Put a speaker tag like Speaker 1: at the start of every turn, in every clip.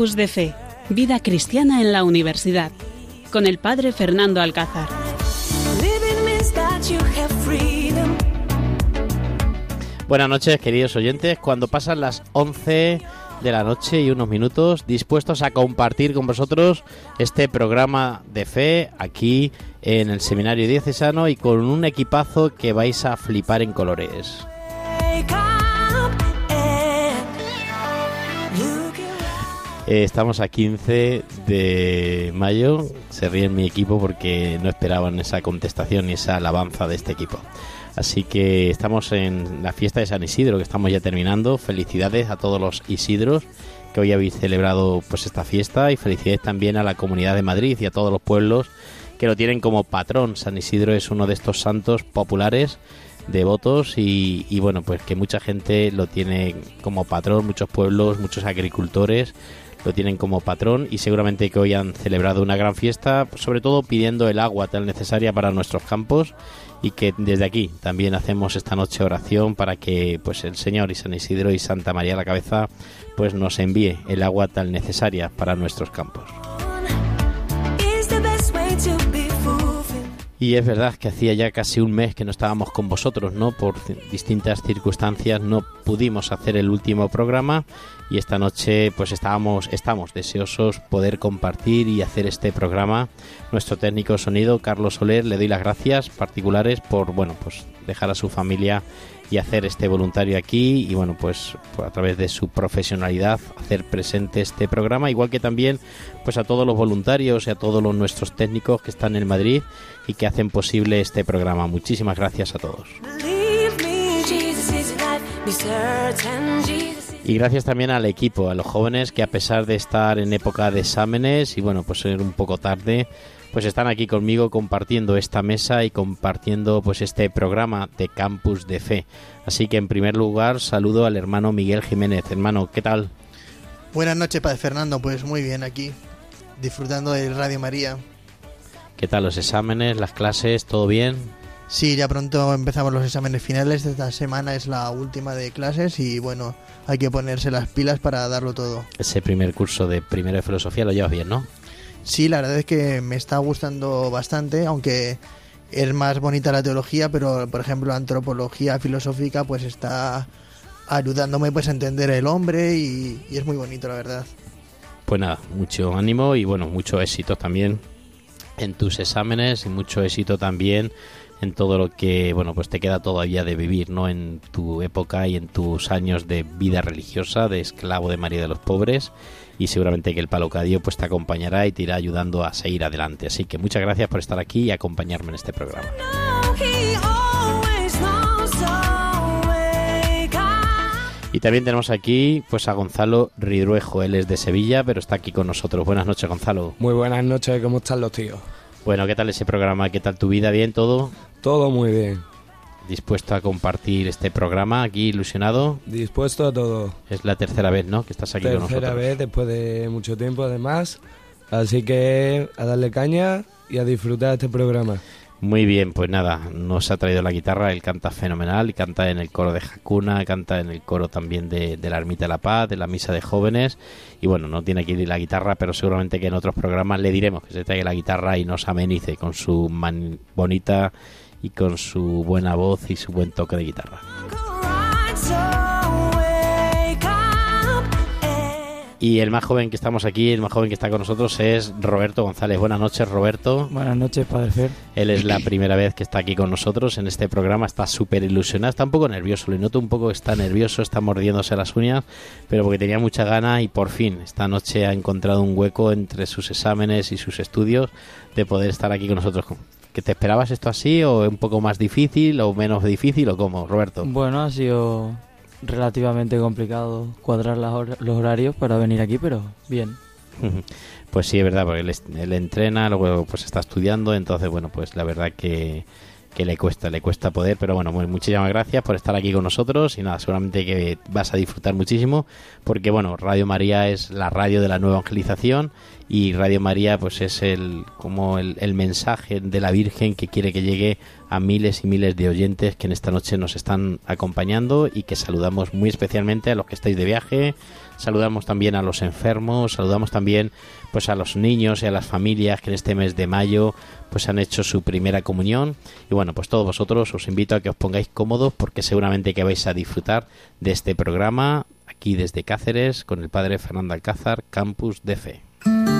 Speaker 1: Campus de Fe, Vida Cristiana en la Universidad, con el Padre Fernando Alcázar.
Speaker 2: Buenas noches, queridos oyentes. Cuando pasan las 11 de la noche y unos minutos, dispuestos a compartir con vosotros este programa de fe aquí en el Seminario Diocesano y con un equipazo que vais a flipar en colores. Eh, estamos a 15 de mayo. Se ríe mi equipo porque no esperaban esa contestación y esa alabanza de este equipo. Así que estamos en la fiesta de San Isidro, que estamos ya terminando. Felicidades a todos los Isidros que hoy habéis celebrado pues esta fiesta y felicidades también a la Comunidad de Madrid y a todos los pueblos que lo tienen como patrón. San Isidro es uno de estos santos populares devotos y, y bueno pues que mucha gente lo tiene como patrón, muchos pueblos, muchos agricultores lo tienen como patrón y seguramente que hoy han celebrado una gran fiesta, sobre todo pidiendo el agua tan necesaria para nuestros campos y que desde aquí también hacemos esta noche oración para que pues el Señor y San Isidro y Santa María la Cabeza pues nos envíe el agua tan necesaria para nuestros campos. Y es verdad que hacía ya casi un mes que no estábamos con vosotros, ¿no? Por distintas circunstancias no pudimos hacer el último programa y esta noche pues estábamos estamos deseosos poder compartir y hacer este programa. Nuestro técnico sonido Carlos Soler le doy las gracias particulares por bueno, pues dejar a su familia y hacer este voluntario aquí y bueno, pues a través de su profesionalidad hacer presente este programa, igual que también pues a todos los voluntarios y a todos los nuestros técnicos que están en Madrid y que hacen posible este programa. Muchísimas gracias a todos. Y gracias también al equipo, a los jóvenes que a pesar de estar en época de exámenes y bueno, pues ser un poco tarde, pues están aquí conmigo compartiendo esta mesa y compartiendo pues este programa de Campus de Fe. Así que en primer lugar saludo al hermano Miguel Jiménez. Hermano, ¿qué tal?
Speaker 3: Buenas noches, Padre Fernando. Pues muy bien aquí, disfrutando de Radio María.
Speaker 2: ¿Qué tal los exámenes, las clases, todo bien?
Speaker 3: Sí, ya pronto empezamos los exámenes finales. Esta semana es la última de clases y bueno, hay que ponerse las pilas para darlo todo.
Speaker 2: Ese primer curso de primero de filosofía lo llevas bien, ¿no?
Speaker 3: Sí, la verdad es que me está gustando bastante, aunque es más bonita la teología, pero por ejemplo la antropología filosófica pues está ayudándome pues a entender el hombre y, y es muy bonito la verdad.
Speaker 2: Pues nada, mucho ánimo y bueno, mucho éxito también en tus exámenes y mucho éxito también en todo lo que, bueno, pues te queda todavía de vivir, ¿no? En tu época y en tus años de vida religiosa, de esclavo de María de los Pobres, y seguramente que el Palocadio pues te acompañará y te irá ayudando a seguir adelante. Así que muchas gracias por estar aquí y acompañarme en este programa. Y también tenemos aquí pues a Gonzalo Ridruejo, él es de Sevilla, pero está aquí con nosotros. Buenas noches, Gonzalo.
Speaker 4: Muy buenas noches, ¿cómo están los tíos?
Speaker 2: Bueno, ¿qué tal ese programa? ¿Qué tal tu vida? ¿Bien todo?
Speaker 4: Todo muy bien.
Speaker 2: ¿Dispuesto a compartir este programa aquí, ilusionado?
Speaker 4: Dispuesto a todo.
Speaker 2: Es la tercera vez, ¿no? Que estás aquí
Speaker 4: tercera
Speaker 2: con nosotros.
Speaker 4: vez, después de mucho tiempo además. Así que a darle caña y a disfrutar este programa.
Speaker 2: Muy bien, pues nada, nos ha traído la guitarra, él canta fenomenal, y canta en el coro de Jacuna, canta en el coro también de, de la Ermita de la Paz, de la Misa de Jóvenes, y bueno, no tiene aquí la guitarra, pero seguramente que en otros programas le diremos que se traiga la guitarra y nos amenice con su man- bonita y con su buena voz y su buen toque de guitarra. Y el más joven que estamos aquí, el más joven que está con nosotros es Roberto González. Buenas noches, Roberto.
Speaker 5: Buenas noches, Padre Fer.
Speaker 2: Él es la primera vez que está aquí con nosotros en este programa. Está súper ilusionado, está un poco nervioso. Le noto un poco que está nervioso, está mordiéndose las uñas, pero porque tenía mucha gana y por fin esta noche ha encontrado un hueco entre sus exámenes y sus estudios de poder estar aquí con nosotros. ¿Que te esperabas esto así o un poco más difícil o menos difícil o cómo, Roberto?
Speaker 5: Bueno, ha sido relativamente complicado cuadrar las hor- los horarios para venir aquí, pero bien.
Speaker 2: Pues sí, es verdad, porque él, él entrena, luego pues está estudiando, entonces bueno, pues la verdad que, que le cuesta, le cuesta poder, pero bueno, muy, muchísimas gracias por estar aquí con nosotros y nada, seguramente que vas a disfrutar muchísimo porque bueno, Radio María es la radio de la nueva evangelización y Radio María pues es el como el, mensaje de la Virgen que quiere que llegue a miles y miles de oyentes que en esta noche nos están acompañando y que saludamos muy especialmente a los que estáis de viaje, saludamos también a los enfermos, saludamos también pues a los niños y a las familias que en este mes de mayo pues han hecho su primera comunión y bueno pues todos vosotros os invito a que os pongáis cómodos porque seguramente que vais a disfrutar de este programa aquí desde Cáceres con el padre Fernando Alcázar Campus de Fe.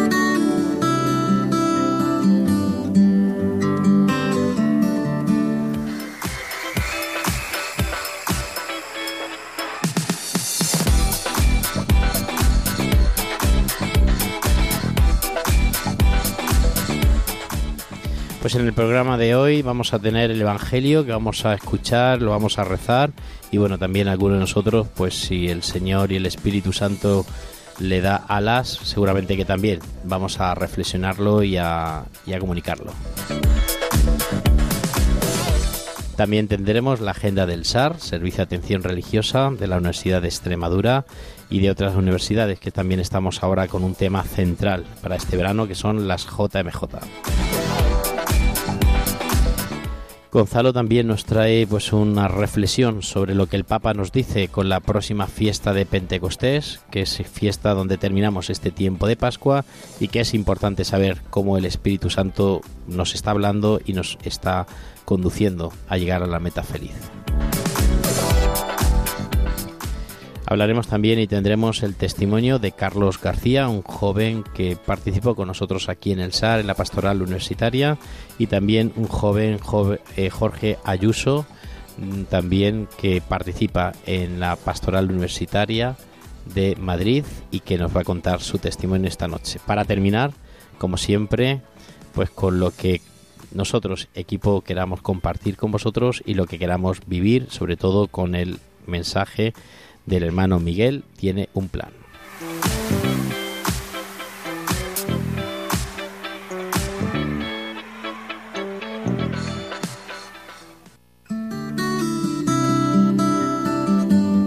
Speaker 2: Pues en el programa de hoy vamos a tener el Evangelio que vamos a escuchar, lo vamos a rezar y bueno, también algunos de nosotros, pues si el Señor y el Espíritu Santo le da alas, seguramente que también vamos a reflexionarlo y a, y a comunicarlo. También tendremos la agenda del SAR, Servicio de Atención Religiosa de la Universidad de Extremadura y de otras universidades que también estamos ahora con un tema central para este verano que son las JMJ. Gonzalo también nos trae pues una reflexión sobre lo que el Papa nos dice con la próxima fiesta de Pentecostés, que es fiesta donde terminamos este tiempo de Pascua y que es importante saber cómo el Espíritu Santo nos está hablando y nos está conduciendo a llegar a la meta feliz. Hablaremos también y tendremos el testimonio de Carlos García, un joven que participó con nosotros aquí en el SAR, en la pastoral universitaria, y también un joven, eh, Jorge Ayuso, mm, también que participa en la pastoral universitaria de Madrid y que nos va a contar su testimonio esta noche. Para terminar, como siempre, pues con lo que nosotros, equipo, queramos compartir con vosotros y lo que queramos vivir, sobre todo con el mensaje del hermano Miguel tiene un plan.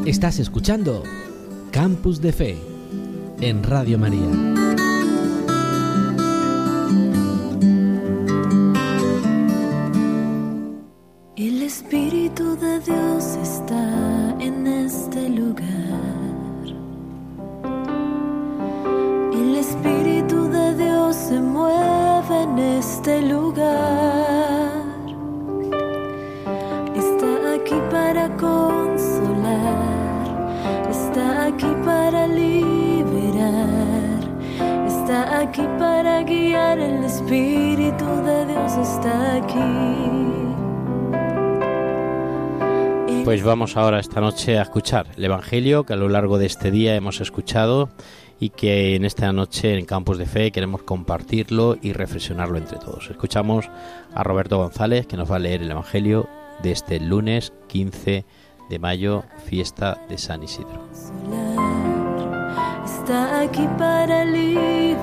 Speaker 6: Estás escuchando Campus de Fe en Radio María.
Speaker 2: Vamos ahora esta noche a escuchar el Evangelio que a lo largo de este día hemos escuchado y que en esta noche en Campus de Fe queremos compartirlo y reflexionarlo entre todos. Escuchamos a Roberto González que nos va a leer el Evangelio de este lunes 15 de mayo, fiesta de San Isidro.
Speaker 7: Está aquí para liberar,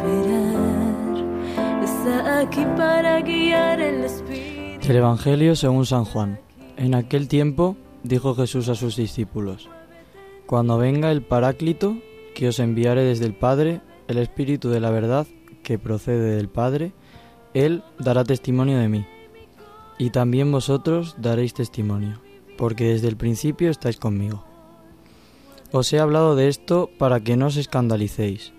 Speaker 7: está aquí para guiar el espíritu.
Speaker 5: El Evangelio según San Juan. En aquel tiempo dijo Jesús a sus discípulos, Cuando venga el Paráclito, que os enviare desde el Padre, el Espíritu de la verdad, que procede del Padre, Él dará testimonio de mí. Y también vosotros daréis testimonio, porque desde el principio estáis conmigo. Os he hablado de esto para que no os escandalicéis.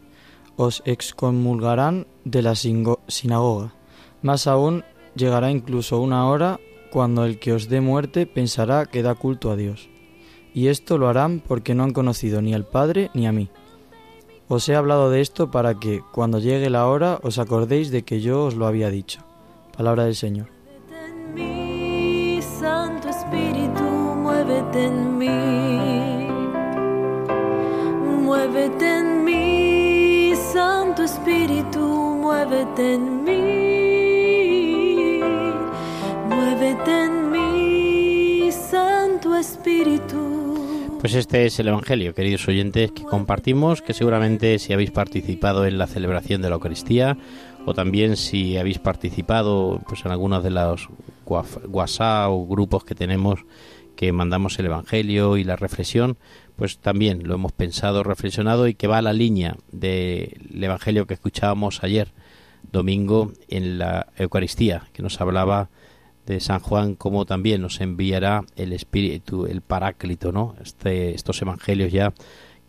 Speaker 5: Os excomulgarán de la sinagoga. Más aún, llegará incluso una hora cuando el que os dé muerte pensará que da culto a Dios. Y esto lo harán porque no han conocido ni al Padre ni a mí. Os he hablado de esto para que, cuando llegue la hora, os acordéis de que yo os lo había dicho. Palabra del Señor.
Speaker 7: Santo Espíritu, muévete en mí. Muévete en mí, Santo Espíritu, muévete en mí.
Speaker 2: Pues este es el Evangelio, queridos oyentes, que compartimos, que seguramente si habéis participado en la celebración de la Eucaristía o también si habéis participado pues en algunos de los WhatsApp o grupos que tenemos que mandamos el Evangelio y la reflexión, pues también lo hemos pensado, reflexionado y que va a la línea del Evangelio que escuchábamos ayer domingo en la Eucaristía, que nos hablaba de San Juan como también nos enviará el Espíritu, el Paráclito, ¿no? Este, estos evangelios ya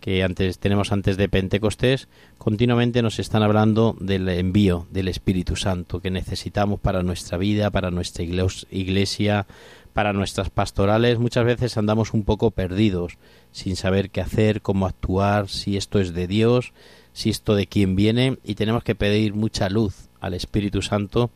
Speaker 2: que antes tenemos antes de Pentecostés, continuamente nos están hablando del envío del Espíritu Santo que necesitamos para nuestra vida, para nuestra iglesia, para nuestras pastorales. Muchas veces andamos un poco perdidos, sin saber qué hacer, cómo actuar, si esto es de Dios, si esto de quién viene, y tenemos que pedir mucha luz al Espíritu Santo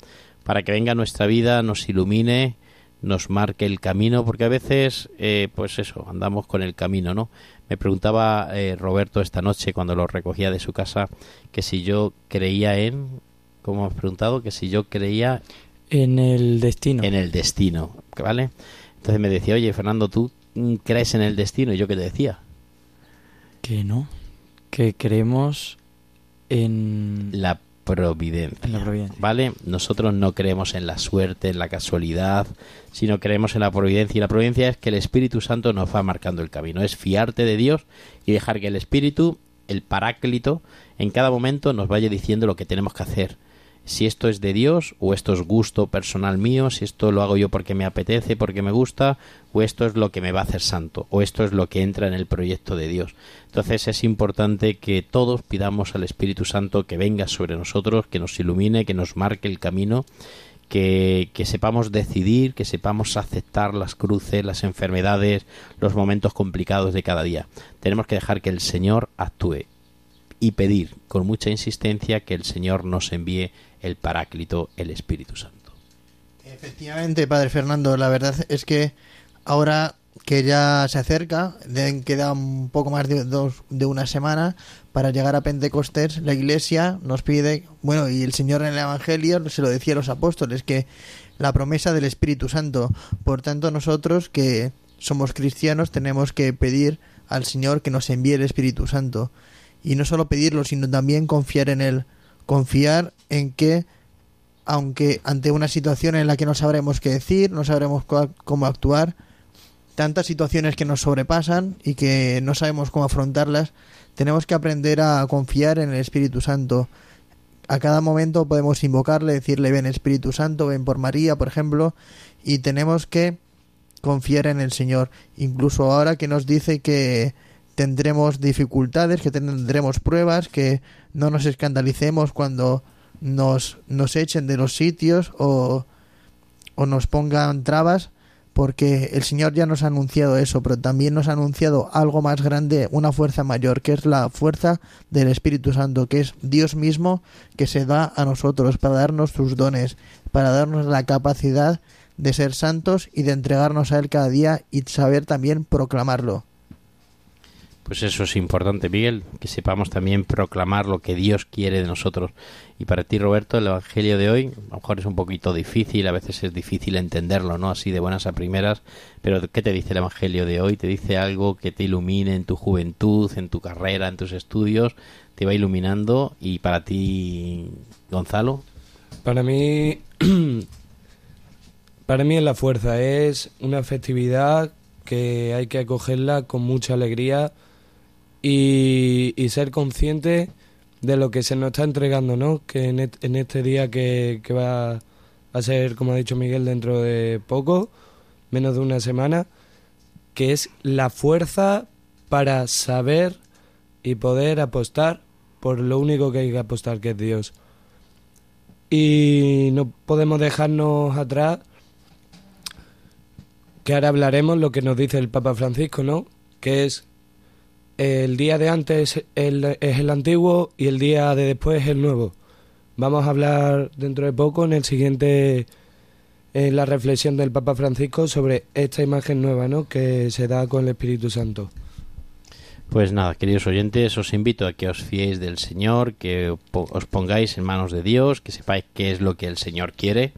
Speaker 2: para que venga a nuestra vida, nos ilumine, nos marque el camino, porque a veces, eh, pues eso, andamos con el camino, ¿no? Me preguntaba eh, Roberto esta noche cuando lo recogía de su casa que si yo creía en, ¿cómo has preguntado? Que si yo creía
Speaker 5: en el destino.
Speaker 2: En el destino, ¿vale? Entonces me decía, oye, Fernando, ¿tú crees en el destino? ¿Y yo qué te decía?
Speaker 5: Que no, que creemos en
Speaker 2: la providencia, ¿Vale? Nosotros no creemos en la suerte, en la casualidad, sino creemos en la providencia. Y la providencia es que el Espíritu Santo nos va marcando el camino. Es fiarte de Dios y dejar que el Espíritu, el Paráclito, en cada momento nos vaya diciendo lo que tenemos que hacer si esto es de Dios o esto es gusto personal mío, si esto lo hago yo porque me apetece, porque me gusta, o esto es lo que me va a hacer santo, o esto es lo que entra en el proyecto de Dios. Entonces es importante que todos pidamos al Espíritu Santo que venga sobre nosotros, que nos ilumine, que nos marque el camino, que, que sepamos decidir, que sepamos aceptar las cruces, las enfermedades, los momentos complicados de cada día. Tenemos que dejar que el Señor actúe y pedir con mucha insistencia que el Señor nos envíe el Paráclito, el Espíritu Santo.
Speaker 3: Efectivamente, Padre Fernando, la verdad es que ahora que ya se acerca, queda un poco más de, dos, de una semana para llegar a Pentecostés, la Iglesia nos pide, bueno, y el Señor en el Evangelio se lo decía a los apóstoles, que la promesa del Espíritu Santo. Por tanto, nosotros que somos cristianos tenemos que pedir al Señor que nos envíe el Espíritu Santo. Y no solo pedirlo, sino también confiar en Él confiar en que aunque ante una situación en la que no sabremos qué decir, no sabremos cómo actuar, tantas situaciones que nos sobrepasan y que no sabemos cómo afrontarlas, tenemos que aprender a confiar en el Espíritu Santo. A cada momento podemos invocarle, decirle ven Espíritu Santo, ven por María, por ejemplo, y tenemos que confiar en el Señor. Incluso ahora que nos dice que tendremos dificultades, que tendremos pruebas, que no nos escandalicemos cuando nos, nos echen de los sitios o, o nos pongan trabas, porque el Señor ya nos ha anunciado eso, pero también nos ha anunciado algo más grande, una fuerza mayor, que es la fuerza del Espíritu Santo, que es Dios mismo que se da a nosotros para darnos sus dones, para darnos la capacidad de ser santos y de entregarnos a Él cada día y saber también proclamarlo.
Speaker 2: Pues eso es importante, Miguel, que sepamos también proclamar lo que Dios quiere de nosotros. Y para ti, Roberto, el Evangelio de hoy, a lo mejor es un poquito difícil, a veces es difícil entenderlo, ¿no? Así de buenas a primeras, pero ¿qué te dice el Evangelio de hoy? ¿Te dice algo que te ilumine en tu juventud, en tu carrera, en tus estudios? ¿Te va iluminando? Y para ti, Gonzalo.
Speaker 4: Para mí, para mí es la fuerza, es una festividad que hay que acogerla con mucha alegría y, ser consciente de lo que se nos está entregando, ¿no? Que en, este día que, va a ser, como ha dicho Miguel, dentro de poco, menos de una semana, que es la fuerza para saber y poder apostar por lo único que hay que apostar, que es Dios. Y no podemos dejarnos atrás, que ahora hablaremos lo que nos dice el Papa Francisco, ¿no? Que es el día de antes es el antiguo y el día de después es el nuevo. Vamos a hablar dentro de poco en el siguiente en la reflexión del Papa Francisco sobre esta imagen nueva, ¿no? que se da con el Espíritu Santo.
Speaker 2: Pues nada, queridos oyentes, os invito a que os fiéis del Señor, que os pongáis en manos de Dios, que sepáis qué es lo que el Señor quiere,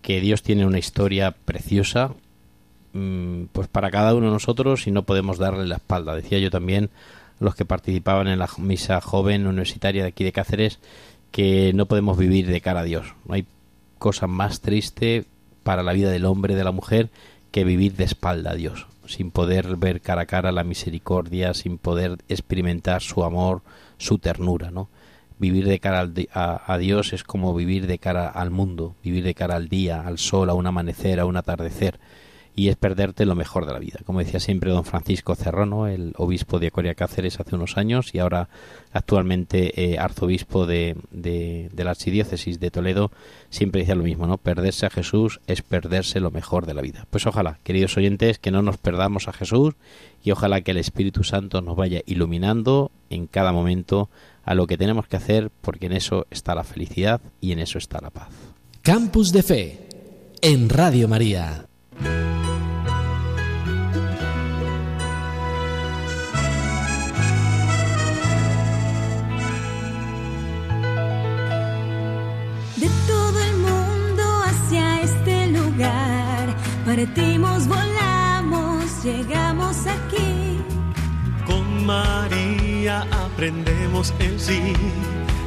Speaker 2: que Dios tiene una historia preciosa, pues para cada uno de nosotros y no podemos darle la espalda. Decía yo también los que participaban en la misa joven universitaria de aquí de Cáceres que no podemos vivir de cara a Dios. No hay cosa más triste para la vida del hombre, de la mujer, que vivir de espalda a Dios, sin poder ver cara a cara la misericordia, sin poder experimentar su amor, su ternura, ¿no? Vivir de cara a, a Dios es como vivir de cara al mundo, vivir de cara al día, al sol, a un amanecer, a un atardecer, y es perderte lo mejor de la vida. Como decía siempre don Francisco Cerrono, el obispo de Coria Cáceres hace unos años y ahora actualmente eh, arzobispo de, la archidiócesis de Toledo, siempre decía lo mismo, ¿no? Perderse a Jesús es perderse lo mejor de la vida. Pues ojalá, queridos oyentes, que no nos perdamos a Jesús y ojalá que el Espíritu Santo nos vaya iluminando en cada momento a lo que tenemos que hacer, porque en eso está la felicidad y en eso está la paz.
Speaker 6: Campus de Fe en Radio María.
Speaker 7: Partimos, volamos, llegamos aquí.
Speaker 8: Con María aprendemos el sí,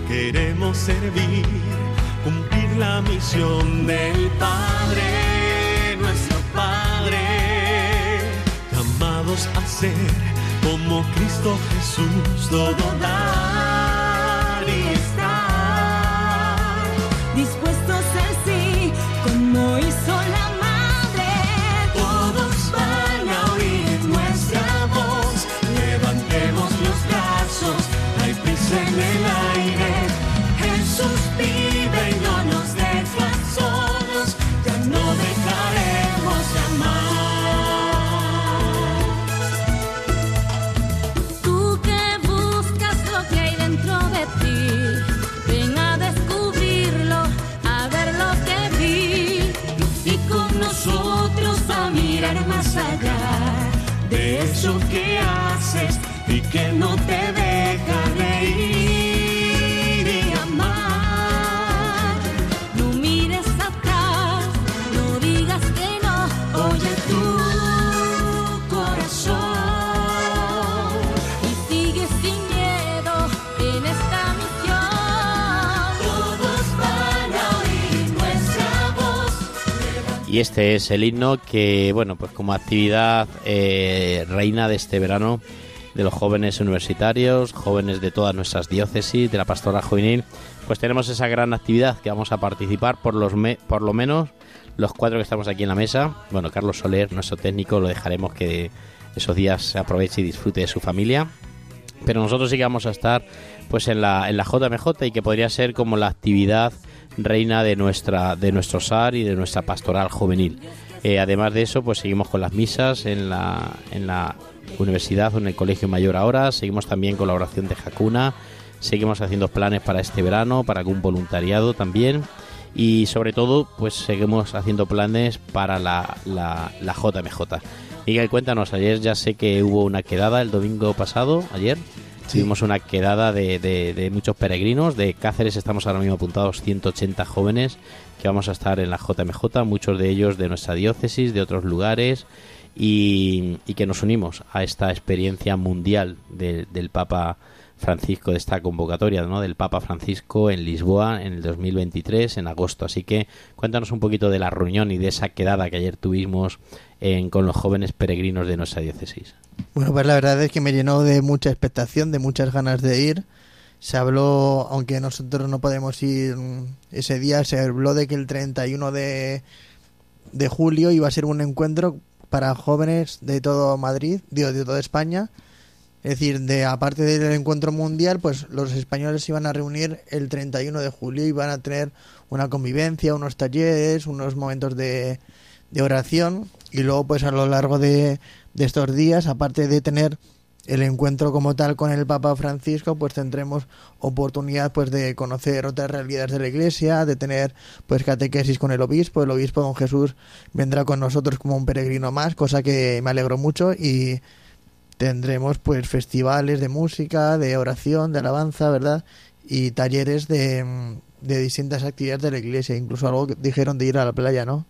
Speaker 8: queremos servir, cumplir la misión del Padre, nuestro Padre, llamados a ser como Cristo Jesús, todo dar
Speaker 2: es el himno que, bueno, pues como actividad eh, reina de este verano de los jóvenes universitarios, jóvenes de todas nuestras diócesis, de la pastoral juvenil, pues tenemos esa gran actividad que vamos a participar por los me- por lo menos los cuatro que estamos aquí en la mesa. Bueno, Carlos Soler, nuestro técnico, lo dejaremos que esos días se aproveche y disfrute de su familia. Pero nosotros sí que vamos a estar pues en la, en la JMJ y que podría ser como la actividad reina de nuestra de nuestro SAR y de nuestra pastoral juvenil. Eh, además de eso, pues seguimos con las misas en la, en la universidad o en el colegio mayor ahora. Seguimos también con la oración de Jacuna. Seguimos haciendo planes para este verano, para algún voluntariado también. Y sobre todo, pues seguimos haciendo planes para la, la, la JMJ. Miguel, cuéntanos, ayer ya sé que hubo una quedada el domingo pasado, ayer. Tuvimos una quedada de, de- de muchos peregrinos. De Cáceres estamos ahora mismo apuntados 180 jóvenes que vamos a estar en la JMJ, muchos de ellos de nuestra diócesis, de otros lugares, y, y que nos unimos a esta experiencia mundial de- del Papa Francisco, de esta convocatoria ¿no? del Papa Francisco en Lisboa en el 2023, en agosto. Así que cuéntanos un poquito de la reunión y de esa quedada que ayer tuvimos en- con los jóvenes peregrinos de nuestra diócesis.
Speaker 3: Bueno, pues la verdad es que me llenó de mucha expectación, de muchas ganas de ir. Se habló, aunque nosotros no podemos ir mm, ese día, se habló de que el 31 de, de julio iba a ser un encuentro para jóvenes de todo Madrid, digo, de toda España. Es decir, de aparte del encuentro mundial, pues los españoles se iban a reunir el 31 de julio y van a tener una convivencia, unos talleres, unos momentos de, de oración. Y luego pues a lo largo de, estos días, aparte de tener el encuentro como tal con el Papa Francisco, pues tendremos oportunidad pues de conocer otras realidades de la Iglesia, de tener pues catequesis con el obispo, el obispo don Jesús vendrá con nosotros como un peregrino más, cosa que me alegro mucho y tendremos pues festivales de música, de oración, de alabanza, ¿verdad? Y talleres de, de distintas actividades de la iglesia, incluso algo que dijeron de ir a la playa, ¿no?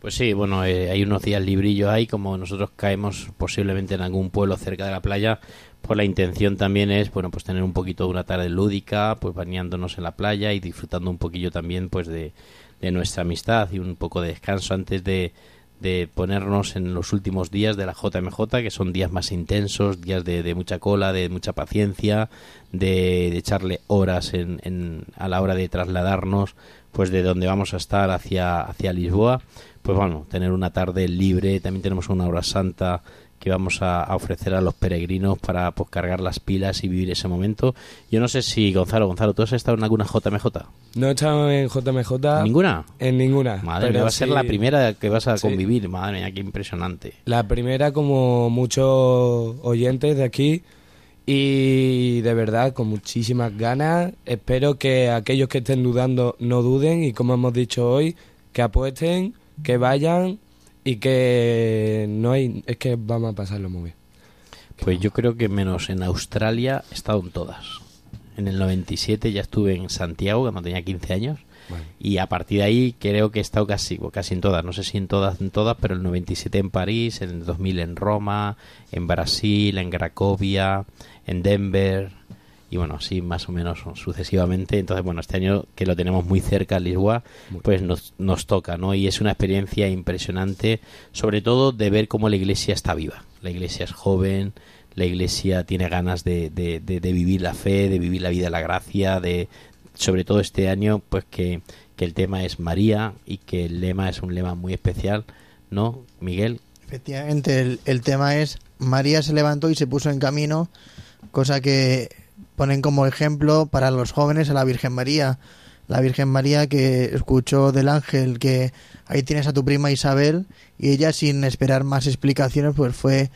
Speaker 2: Pues sí, bueno, eh, hay unos días librillos ahí, como nosotros caemos posiblemente en algún pueblo cerca de la playa, pues la intención también es, bueno, pues tener un poquito de una tarde lúdica, pues bañándonos en la playa y disfrutando un poquillo también, pues de, de nuestra amistad y un poco de descanso antes de, de ponernos en los últimos días de la JMJ, que son días más intensos, días de, de mucha cola, de mucha paciencia, de, de echarle horas en, en- a la hora de trasladarnos, pues de donde vamos a estar hacia, hacia Lisboa, pues bueno, tener una tarde libre, también tenemos una hora santa que vamos a, a ofrecer a los peregrinos para pues, cargar las pilas y vivir ese momento. Yo no sé si Gonzalo, Gonzalo, ¿tú has estado en alguna JMJ?
Speaker 4: No he estado en JMJ.
Speaker 2: ¿Ninguna?
Speaker 4: En ninguna.
Speaker 2: Madre mía, va a ser la primera que vas a
Speaker 4: Sí.
Speaker 2: convivir. Madre mía, qué impresionante.
Speaker 4: La primera, como muchos oyentes de aquí, y de verdad, con muchísimas ganas. Espero que aquellos que estén dudando no duden y, como hemos dicho hoy, que apuesten, que vayan y que no hay. Es que vamos a pasarlo muy bien.
Speaker 2: Pues yo creo que menos en Australia he estado en todas. En el 97 ya estuve en Santiago cuando tenía 15 años. Y a partir de ahí creo que he estado casi, bueno, casi en todas, no sé si en todas, en todas, pero el 97 en París, en el 2000 en Roma, en Brasil, en Cracovia, en Denver y bueno, así más o menos sucesivamente. Entonces, bueno, este año que lo tenemos muy cerca en Lisboa, pues nos, nos toca, ¿no? Y es una experiencia impresionante, sobre todo de ver cómo la iglesia está viva. La iglesia es joven, la iglesia tiene ganas de, de, de- de vivir la fe, de vivir la vida de la gracia, de sobre todo este año, pues que, que el tema es María y que el lema es un lema muy especial, ¿no, Miguel?
Speaker 3: Efectivamente, el, el tema es María se levantó y se puso en camino, cosa que ponen como ejemplo para los jóvenes a la Virgen María. La Virgen María que escuchó del ángel que ahí tienes a tu prima Isabel y ella sin esperar más explicaciones pues fue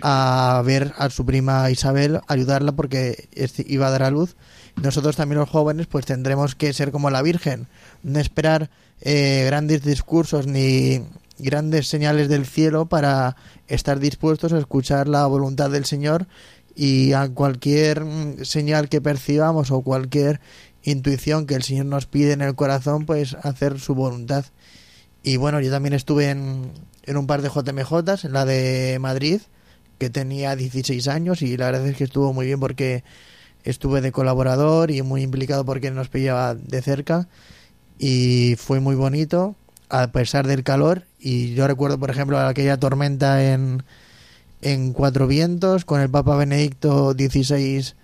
Speaker 3: a ver a su prima Isabel, ayudarla porque iba a dar a luz. Nosotros también los jóvenes pues tendremos que ser como la Virgen, no esperar eh, grandes discursos ni grandes señales del cielo para estar dispuestos a escuchar la voluntad del Señor y a cualquier mm, señal que percibamos o cualquier intuición que el Señor nos pide en el corazón, pues hacer su voluntad. Y bueno, yo también estuve en, en un par de JMJs, en la de Madrid, que tenía 16 años y la verdad es que estuvo muy bien porque estuve de colaborador y muy implicado porque nos pillaba de cerca y fue muy bonito a pesar del calor y yo recuerdo por ejemplo aquella tormenta en, en Cuatro Vientos con el Papa Benedicto XVI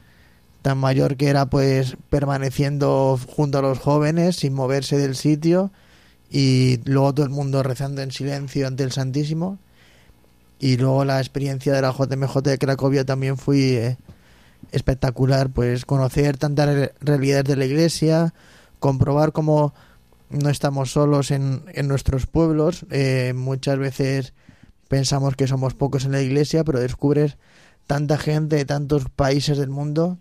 Speaker 3: tan mayor que era pues permaneciendo junto a los jóvenes sin moverse del sitio y luego todo el mundo rezando en silencio ante el Santísimo. Y luego la experiencia de la JMJ de Cracovia también fue eh, espectacular pues conocer tantas re- realidades de la iglesia comprobar cómo no estamos solos en, en nuestros pueblos eh, muchas veces pensamos que somos pocos en la iglesia pero descubres tanta gente de tantos países del mundo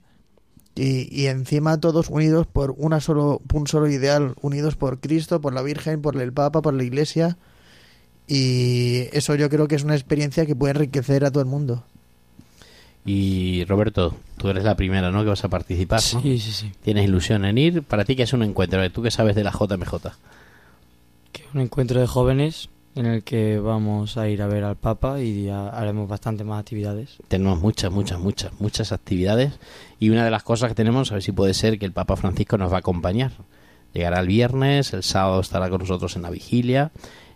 Speaker 3: y, y encima todos unidos por una solo, un solo ideal, unidos por Cristo, por la Virgen, por el Papa, por la Iglesia. Y eso yo creo que es una experiencia que puede enriquecer a todo el mundo.
Speaker 2: Y Roberto, tú eres la primera, ¿no? Que vas a participar, ¿no?
Speaker 5: Sí, sí, sí.
Speaker 2: ¿Tienes ilusión en ir? ¿Para ti qué es un encuentro? ¿Tú qué sabes de la JMJ?
Speaker 5: Que un encuentro de jóvenes en el que vamos a ir a ver al Papa y haremos bastante más actividades.
Speaker 2: Tenemos muchas, muchas, muchas, muchas actividades y una de las cosas que tenemos, a ver si puede ser que el Papa Francisco nos va a acompañar. Llegará el viernes, el sábado estará con nosotros en la vigilia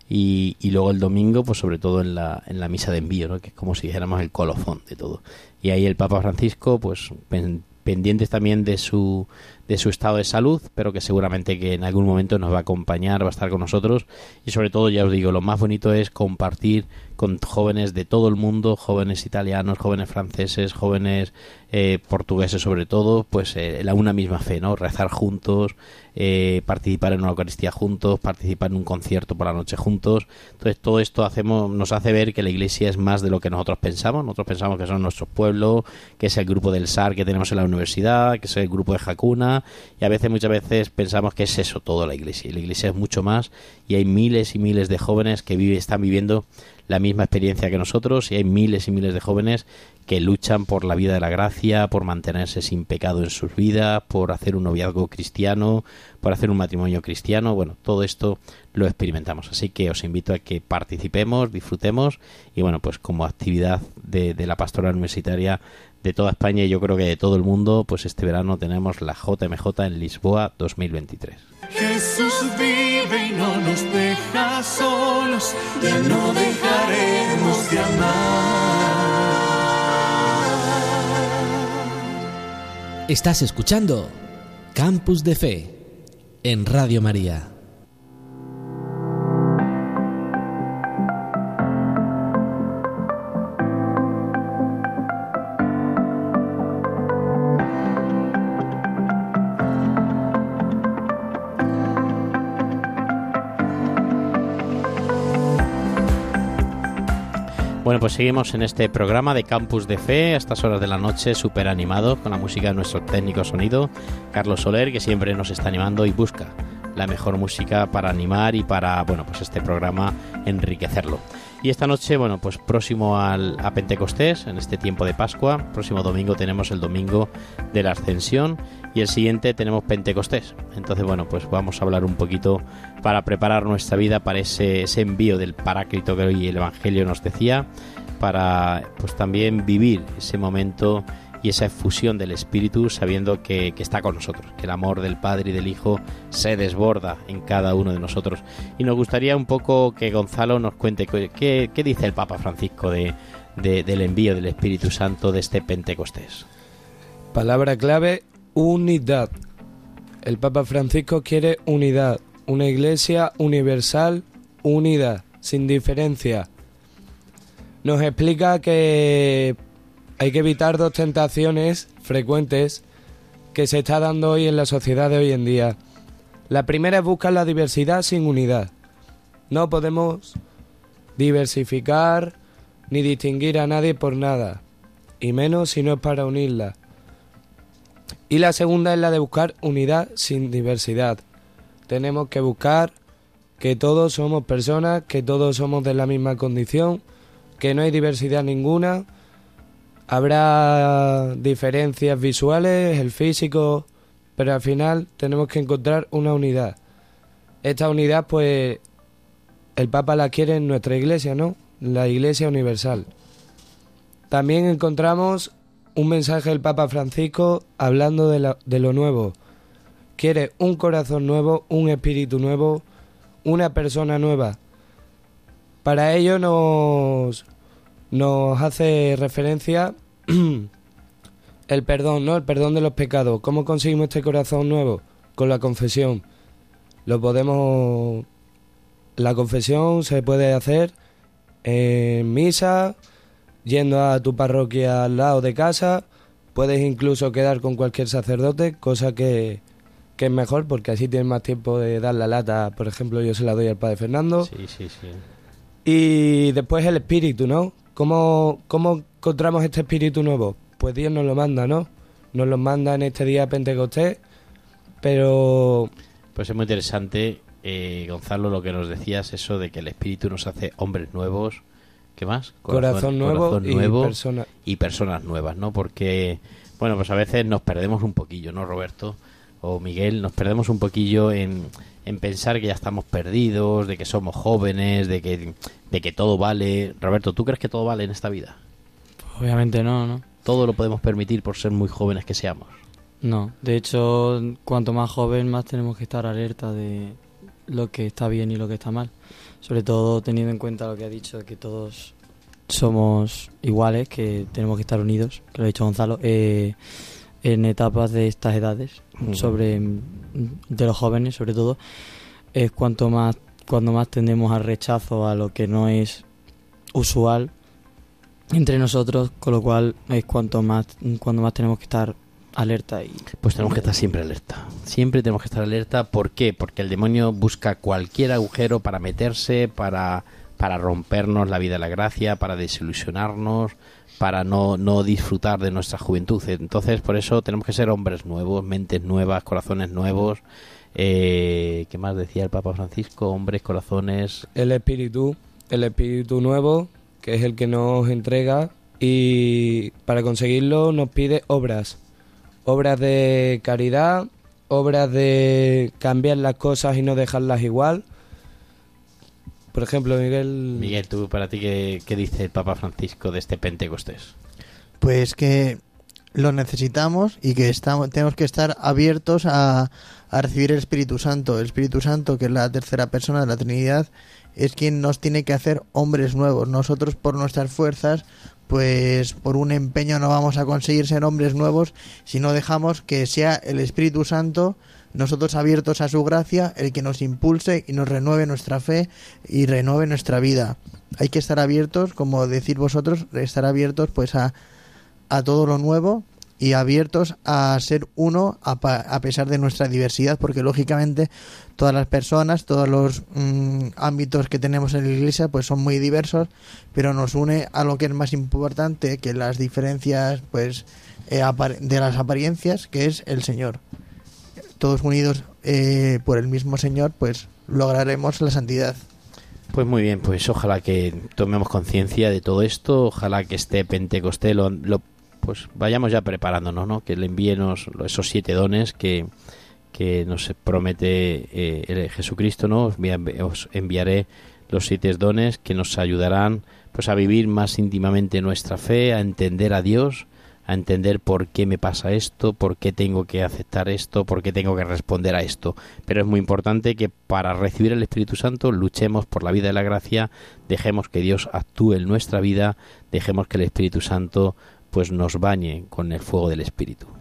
Speaker 2: y, y luego el domingo, pues sobre todo en la, en la misa de envío, que es como si dijéramos el colofón de todo. Y ahí el Papa Francisco, pues pen- pendientes también de su, de su estado de salud, pero que seguramente que en algún momento nos va a acompañar, va a estar con nosotros y sobre todo, ya os digo, lo más bonito es compartir con jóvenes de todo el mundo, jóvenes italianos, jóvenes franceses, jóvenes eh, portugueses sobre todo, pues eh, la una misma fe, ¿no? Rezar juntos, eh, participar en una Eucaristía juntos, participar en un concierto por la noche juntos. Entonces todo esto hacemos, nos hace ver que la Iglesia es más de lo que nosotros pensamos. Nosotros pensamos que son nuestros pueblos, que es el grupo del SAR que tenemos en la universidad, que es el grupo de Y a veces, muchas veces pensamos que es eso todo la Iglesia. Y la Iglesia es mucho más y hay miles y miles de jóvenes que vive, están viviendo la misma experiencia que nosotros y hay miles y miles de jóvenes que luchan por la vida de la gracia, por mantenerse sin pecado en sus vidas, por hacer un noviazgo cristiano, por hacer un matrimonio cristiano. Bueno, todo esto lo experimentamos. Así que os invito a que participemos, disfrutemos y bueno, pues como actividad de, de la pastoral universitaria de toda España y yo creo que de todo el mundo, pues este verano tenemos la JMJ en Lisboa 2023.
Speaker 8: Jesús vive y no nos deja solos, ya no dejaremos de amar.
Speaker 6: Estás escuchando Campus de Fe en Radio María.
Speaker 2: Bueno, pues seguimos en este programa de Campus de Fe a estas horas de la noche, súper animado con la música de nuestro técnico sonido, Carlos Soler, que siempre nos está animando y busca la mejor música para animar y para, bueno, pues este programa enriquecerlo. Y esta noche, bueno, pues próximo al, a Pentecostés, en este tiempo de Pascua, próximo domingo tenemos el domingo de la Ascensión y el siguiente tenemos Pentecostés. Entonces, bueno, pues vamos a hablar un poquito para preparar nuestra vida para ese, envío del Paráclito que hoy el Evangelio nos decía, para pues también vivir ese momento y esa efusión del Espíritu sabiendo que, que, está con nosotros, que el amor del Padre y del Hijo se desborda en cada uno de nosotros. Y nos gustaría un poco que Gonzalo nos cuente qué, qué dice el Papa Francisco de, de, del envío del Espíritu Santo de este Pentecostés.
Speaker 4: Palabra clave, unidad. El Papa Francisco quiere unidad, una iglesia universal, unida, sin diferencia. Nos explica que hay que evitar dos tentaciones frecuentes que se está dando hoy en la sociedad de hoy en día. La primera es buscar la diversidad sin unidad. No podemos diversificar ni distinguir a nadie por nada, y menos si no es para unirla. Y la segunda es la de buscar unidad sin diversidad. Tenemos que buscar que todos somos personas, que todos somos de la misma condición, que no hay diversidad ninguna, Habrá diferencias visuales, el físico, pero al final tenemos que encontrar una unidad. Esta unidad, pues, el Papa la quiere en nuestra iglesia, ¿no? La iglesia universal. También encontramos un mensaje del Papa Francisco hablando de, de lo nuevo. Quiere un corazón nuevo, un espíritu nuevo, una persona nueva. Para ello nos, nos hace referencia el perdón, ¿no? El perdón de los pecados. ¿Cómo conseguimos este corazón nuevo? Con la confesión. Lo podemos... La confesión se puede hacer en misa, yendo a tu parroquia al lado de casa. Puedes incluso quedar con cualquier sacerdote, cosa que, que es mejor porque así tienes más tiempo de dar la lata. Por ejemplo, yo se la doy al Padre Fernando.
Speaker 2: Sí, sí, sí.
Speaker 4: Y después el espíritu, ¿no? ¿Cómo, ¿Cómo encontramos este espíritu nuevo? Pues Dios nos lo manda, ¿no? Nos lo manda en este día Pentecostés, pero...
Speaker 2: Pues es muy interesante, eh, Gonzalo, lo que nos decías, eso de que el espíritu nos hace hombres nuevos. ¿Qué más?
Speaker 4: Corazón, nuevo,
Speaker 2: corazón
Speaker 4: y
Speaker 2: nuevo
Speaker 4: persona-
Speaker 2: y personas nuevas, ¿no? Porque, bueno, pues a veces nos perdemos un poquillo, ¿no, Roberto? O Miguel, nos perdemos un poquillo en, en pensar que ya estamos perdidos, de que somos jóvenes, de que, de que todo vale. Roberto, ¿tú crees que todo vale en esta vida?
Speaker 5: Obviamente no, ¿no?
Speaker 2: Todo lo podemos permitir por ser muy jóvenes que seamos.
Speaker 5: No, de hecho, cuanto más joven, más tenemos que estar alerta de lo que está bien y lo que está mal. Sobre todo teniendo en cuenta lo que ha dicho, que todos somos iguales, que tenemos que estar unidos, que lo ha dicho Gonzalo, eh, en etapas de estas edades, sobre de los jóvenes sobre todo, es cuanto más cuando más tendemos al rechazo a lo que no es usual entre nosotros, con lo cual es cuanto más cuando más tenemos que estar alerta y
Speaker 2: Pues tenemos que estar siempre alerta. Siempre tenemos que estar alerta. ¿Por qué? Porque el demonio busca cualquier agujero para meterse, para, para rompernos la vida de la gracia, para desilusionarnos, para no, no disfrutar de nuestra juventud. Entonces, por eso tenemos que ser hombres nuevos, mentes nuevas, corazones nuevos. Eh, ¿Qué más decía el Papa Francisco? Hombres, corazones.
Speaker 4: El espíritu. el Espíritu Nuevo, que es el que nos entrega, y para conseguirlo nos pide obras. Obras de caridad, obras de cambiar las cosas y no dejarlas igual. Por ejemplo, Miguel...
Speaker 2: Miguel, tú para ti, ¿qué, qué dice el Papa Francisco de este Pentecostés?
Speaker 3: Pues que lo necesitamos y que estamos, tenemos que estar abiertos a, a recibir el Espíritu Santo. El Espíritu Santo, que es la tercera persona de la Trinidad, es quien nos tiene que hacer hombres nuevos. Nosotros por nuestras fuerzas, pues por un empeño no vamos a conseguir ser hombres nuevos si no dejamos que sea el Espíritu Santo, nosotros abiertos a su gracia, el que nos impulse y nos renueve nuestra fe y renueve nuestra vida. Hay que estar abiertos, como decir vosotros, estar abiertos pues a, a todo lo nuevo y abiertos a ser uno a, a pesar de nuestra diversidad, porque lógicamente todas las personas, todos los mm, ámbitos que tenemos en la iglesia, pues son muy diversos, pero nos une a lo que es más importante que las diferencias, pues, eh, de las apariencias, que es el Señor. Todos unidos eh, por el mismo Señor, pues lograremos la santidad.
Speaker 2: Pues muy bien, pues ojalá que tomemos conciencia de todo esto, ojalá que este Pentecostés lo, lo- pues vayamos ya preparándonos, ¿no? Que le envíenos esos siete dones que, que nos promete eh, el Jesucristo, ¿no? Os enviaré los siete dones que nos ayudarán pues a vivir más íntimamente nuestra fe, a entender a Dios, a entender por qué me pasa esto, por qué tengo que aceptar esto, por qué tengo que responder a esto. Pero es muy importante que para recibir el Espíritu Santo luchemos por la vida de la gracia, dejemos que Dios actúe en nuestra vida, dejemos que el Espíritu Santo pues nos bañe con el fuego del Espíritu.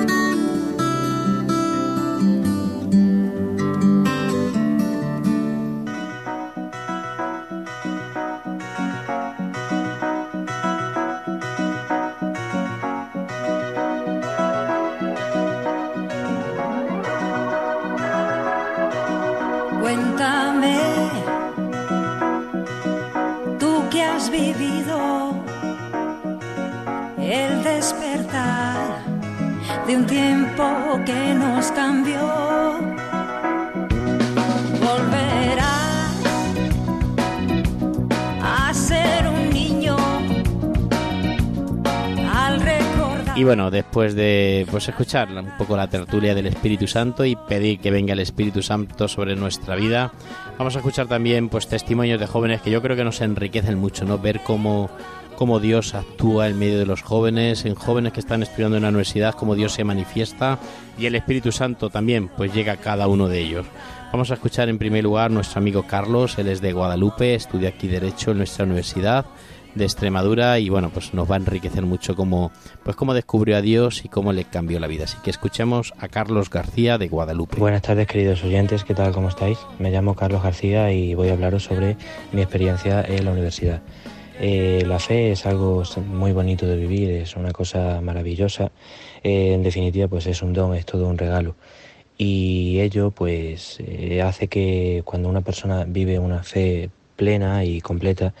Speaker 2: Bueno, después de pues escuchar un poco la tertulia del Espíritu Santo y pedir que venga el Espíritu Santo sobre nuestra vida, vamos a escuchar también pues testimonios de jóvenes que yo creo que nos enriquecen mucho, ¿no? Ver cómo cómo Dios actúa en medio de los jóvenes, en jóvenes que están estudiando en la universidad, cómo Dios se manifiesta y el Espíritu Santo también pues llega a cada uno de ellos. Vamos a escuchar en primer lugar nuestro amigo Carlos, él es de Guadalupe, estudia aquí Derecho en nuestra universidad de Extremadura y bueno, pues nos va a enriquecer mucho cómo, pues cómo descubrió a Dios y cómo le cambió la vida. Así que escuchemos a Carlos García de Guadalupe.
Speaker 9: Buenas tardes queridos oyentes, ¿qué tal? ¿Cómo estáis? Me llamo Carlos García y voy a hablaros sobre mi experiencia en la universidad. Eh, la fe es algo muy bonito de vivir, es una cosa maravillosa. Eh, en definitiva, pues es un don, es todo un regalo. Y ello, pues, eh, hace que cuando una persona vive una fe plena y completa,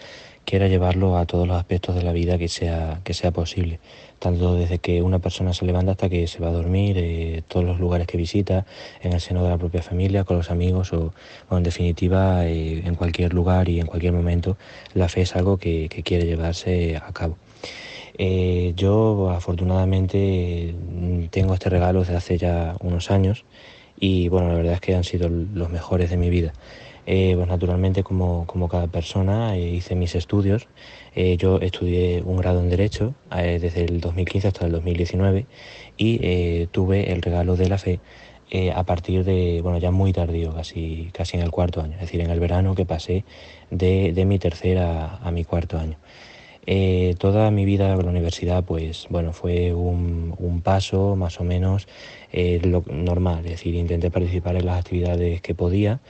Speaker 9: quiera llevarlo a todos los aspectos de la vida que sea, que sea posible. Tanto desde que una persona se levanta hasta que se va a dormir, eh, todos los lugares que visita, en el seno de la propia familia, con los amigos o, en definitiva eh, en cualquier lugar y en cualquier momento, la fe es algo que, que quiere llevarse a cabo. Eh, yo afortunadamente tengo este regalo desde hace ya unos años y bueno, la verdad es que han sido los mejores de mi vida. Eh, pues naturalmente como, como cada persona eh, hice mis estudios. Eh, yo estudié un grado en Derecho eh, desde el 2015 hasta el 2019 y tuve el regalo de la fe a partir de, bueno, ya muy tardío, casi, casi en el cuarto año, es decir, en el verano que pasé de, de mi tercer a, mi cuarto año. Toda mi vida en la universidad, pues bueno, fue un, paso más o menos normal, es decir, intenté participar en las actividades que podía,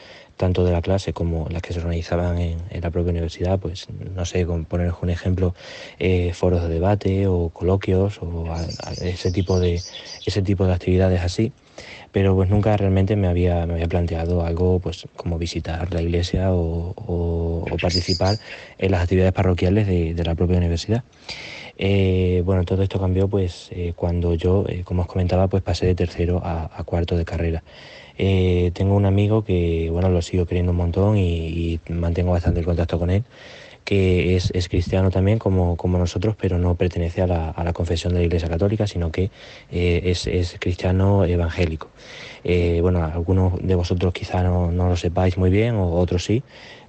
Speaker 9: tanto de la clase como las que se organizaban en, la propia universidad, pues no sé, con poner un ejemplo, eh, foros de debate o coloquios o ese tipo de ese tipo de actividades así pero pues nunca realmente me había, me había planteado algo pues como visitar la iglesia o, participar en las actividades parroquiales de, la propia universidad. Eh, bueno, todo esto cambió pues eh, cuando yo, como os comentaba, pues pasé de tercero a cuarto de carrera. Eh, tengo un amigo que, bueno, lo sigo queriendo un montón y, mantengo bastante el contacto con él, que es, es cristiano también como, como nosotros, pero no pertenece a la, a la confesión de la Iglesia Católica, sino que eh, es, es cristiano evangélico. Eh, bueno, algunos de vosotros quizá no, no lo sepáis muy bien, o otros sí,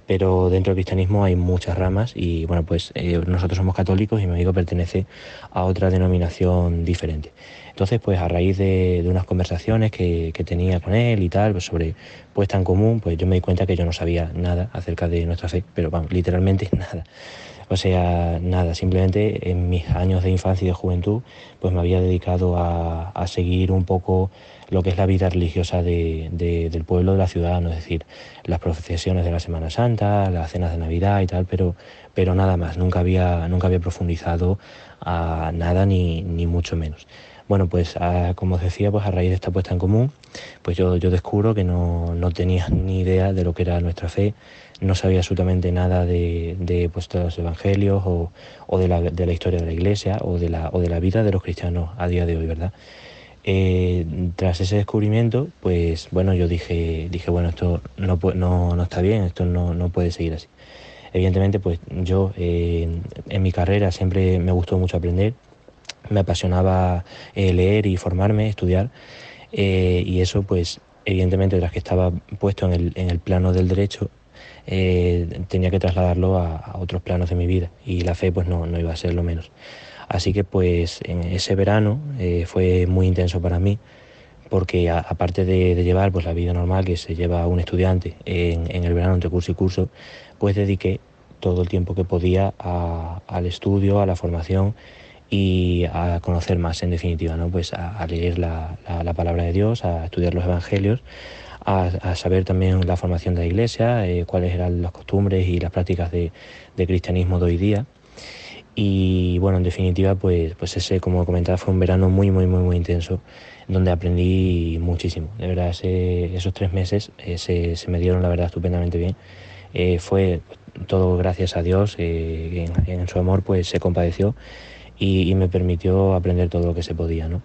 Speaker 9: pero dentro del cristianismo hay muchas ramas y bueno, pues eh, nosotros somos católicos y mi amigo pertenece a otra denominación diferente. Entonces, pues a raíz de, unas conversaciones que, que tenía con él y tal, pues sobre puesta en común, pues yo me di cuenta que yo no sabía nada acerca de nuestra fe, pero vamos, literalmente nada. O sea, nada, simplemente en mis años de infancia y de juventud, pues me había dedicado a, a seguir un poco lo que es la vida religiosa de- de- del pueblo, de la ciudad, ¿no? es decir, las procesiones de la Semana Santa, las cenas de Navidad y tal, pero, pero nada más, nunca había, nunca había profundizado a nada ni, ni mucho menos. Bueno, pues como os decía, pues a raíz de esta puesta en común, pues yo, yo descubro que no, no tenía ni idea de lo que era nuestra fe, no sabía absolutamente nada de, de pues, los evangelios o, o de, la, de la historia de la iglesia o de la, o de la vida de los cristianos a día de hoy, ¿verdad? Eh, tras ese descubrimiento, pues bueno, yo dije, dije bueno, esto no, no, no está bien, esto no, no puede seguir así. Evidentemente, pues yo eh, en mi carrera siempre me gustó mucho aprender, me apasionaba eh, leer y formarme, estudiar, eh, y eso pues evidentemente tras que estaba puesto en el, en el plano del derecho, eh, tenía que trasladarlo a, a otros planos de mi vida y la fe pues no, no iba a ser lo menos. Así que pues en ese verano eh, fue muy intenso para mí porque aparte de, llevar pues la vida normal que se lleva un estudiante en, el verano entre curso y curso, pues dediqué todo el tiempo que podía al estudio, a la formación y a conocer más en definitiva, ¿no? Pues a, leer la, la- la palabra de Dios, a estudiar los evangelios, a, a saber también la formación de la iglesia, eh, cuáles eran las costumbres y las prácticas de, de cristianismo de hoy día. Y bueno, en definitiva, pues, pues ese, como comentaba, fue un verano muy, muy, muy, muy intenso, donde aprendí muchísimo. De verdad, ese- esos tres meses eh, se, se me dieron, la verdad, estupendamente bien. Eh, fue todo gracias a Dios, eh, en, en su amor, pues se compadeció y, y me permitió aprender todo lo que se podía, ¿no?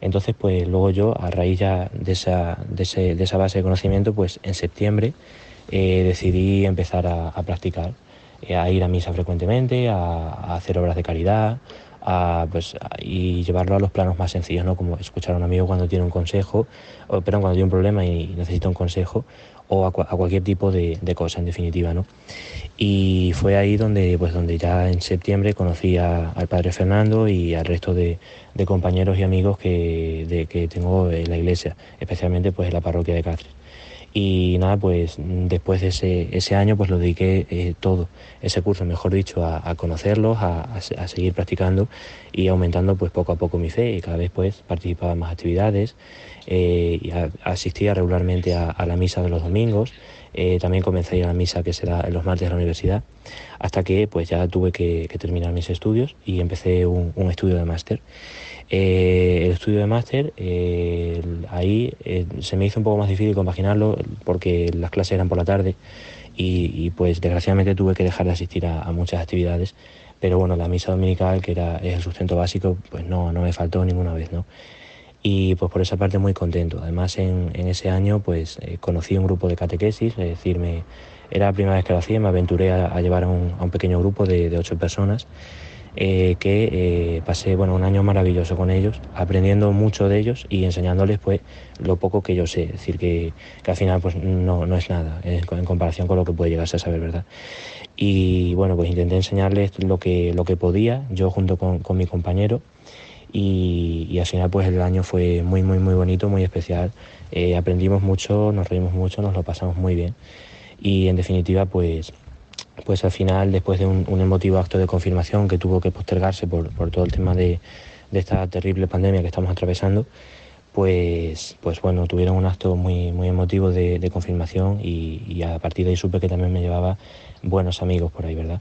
Speaker 9: Entonces, pues luego yo, a raíz ya de esa, de ese- de esa base de conocimiento, pues en septiembre eh, decidí empezar a, a practicar, a ir a misa frecuentemente, a, hacer obras de caridad, a, pues, y llevarlo a los planos más sencillos, ¿no? Como escuchar a un amigo cuando tiene un consejo, o, perdón, cuando tiene un problema y necesita un consejo, o a cualquier tipo de, de cosa, en definitiva, ¿no? Y fue ahí donde, pues, donde ya en septiembre conocí a- al padre Fernando y al resto de, de compañeros y amigos que, de, que tengo en la iglesia, especialmente pues en la parroquia de Cáceres. Y nada, pues después de ese, ese año pues lo dediqué eh, todo, ese curso, mejor dicho, a, conocerlos, a, a se- a seguir practicando y aumentando pues poco a poco mi fe y cada vez pues participaba en más actividades, eh, y asistía regularmente a, la misa de los domingos, eh, también comencé a ir a la misa que se da los martes de la universidad, hasta que pues ya tuve que, que terminar mis estudios y empecé un, un estudio de máster. Eh, el estudio de máster, eh, ahí eh, se me hizo un poco más difícil compaginarlo porque las clases eran por la tarde y, pues desgraciadamente tuve que dejar de asistir a, muchas actividades, pero bueno, la misa dominical, que era, es el sustento básico, pues no, no me faltó ninguna vez, ¿no? Y pues por esa parte muy contento. Además en, ese año pues conocí un grupo de catequesis, es decir, era la primera vez que lo hacía, me aventuré a, llevar a un, pequeño grupo de ocho personas eh, que eh, pasé bueno, un año maravilloso con ellos, aprendiendo mucho de ellos y enseñándoles pues lo poco que yo sé, es decir, que, que al final pues no, no es nada en, en comparación con lo que puede llegarse a saber, ¿verdad? Y bueno, pues intenté enseñarles lo que, lo que podía, yo junto con, con mi compañero, y, y al final pues el año fue muy, muy, muy bonito, muy especial. Eh, aprendimos mucho, nos reímos mucho, nos lo pasamos muy bien. Y en definitiva pues pues al final, después de un, emotivo acto de confirmación que tuvo que postergarse por, por todo el tema de, de esta terrible pandemia que estamos atravesando, pues, pues bueno, tuvieron un acto muy, muy emotivo de, de confirmación y, y a partir de ahí supe que también me llevaba buenos amigos por ahí, ¿verdad?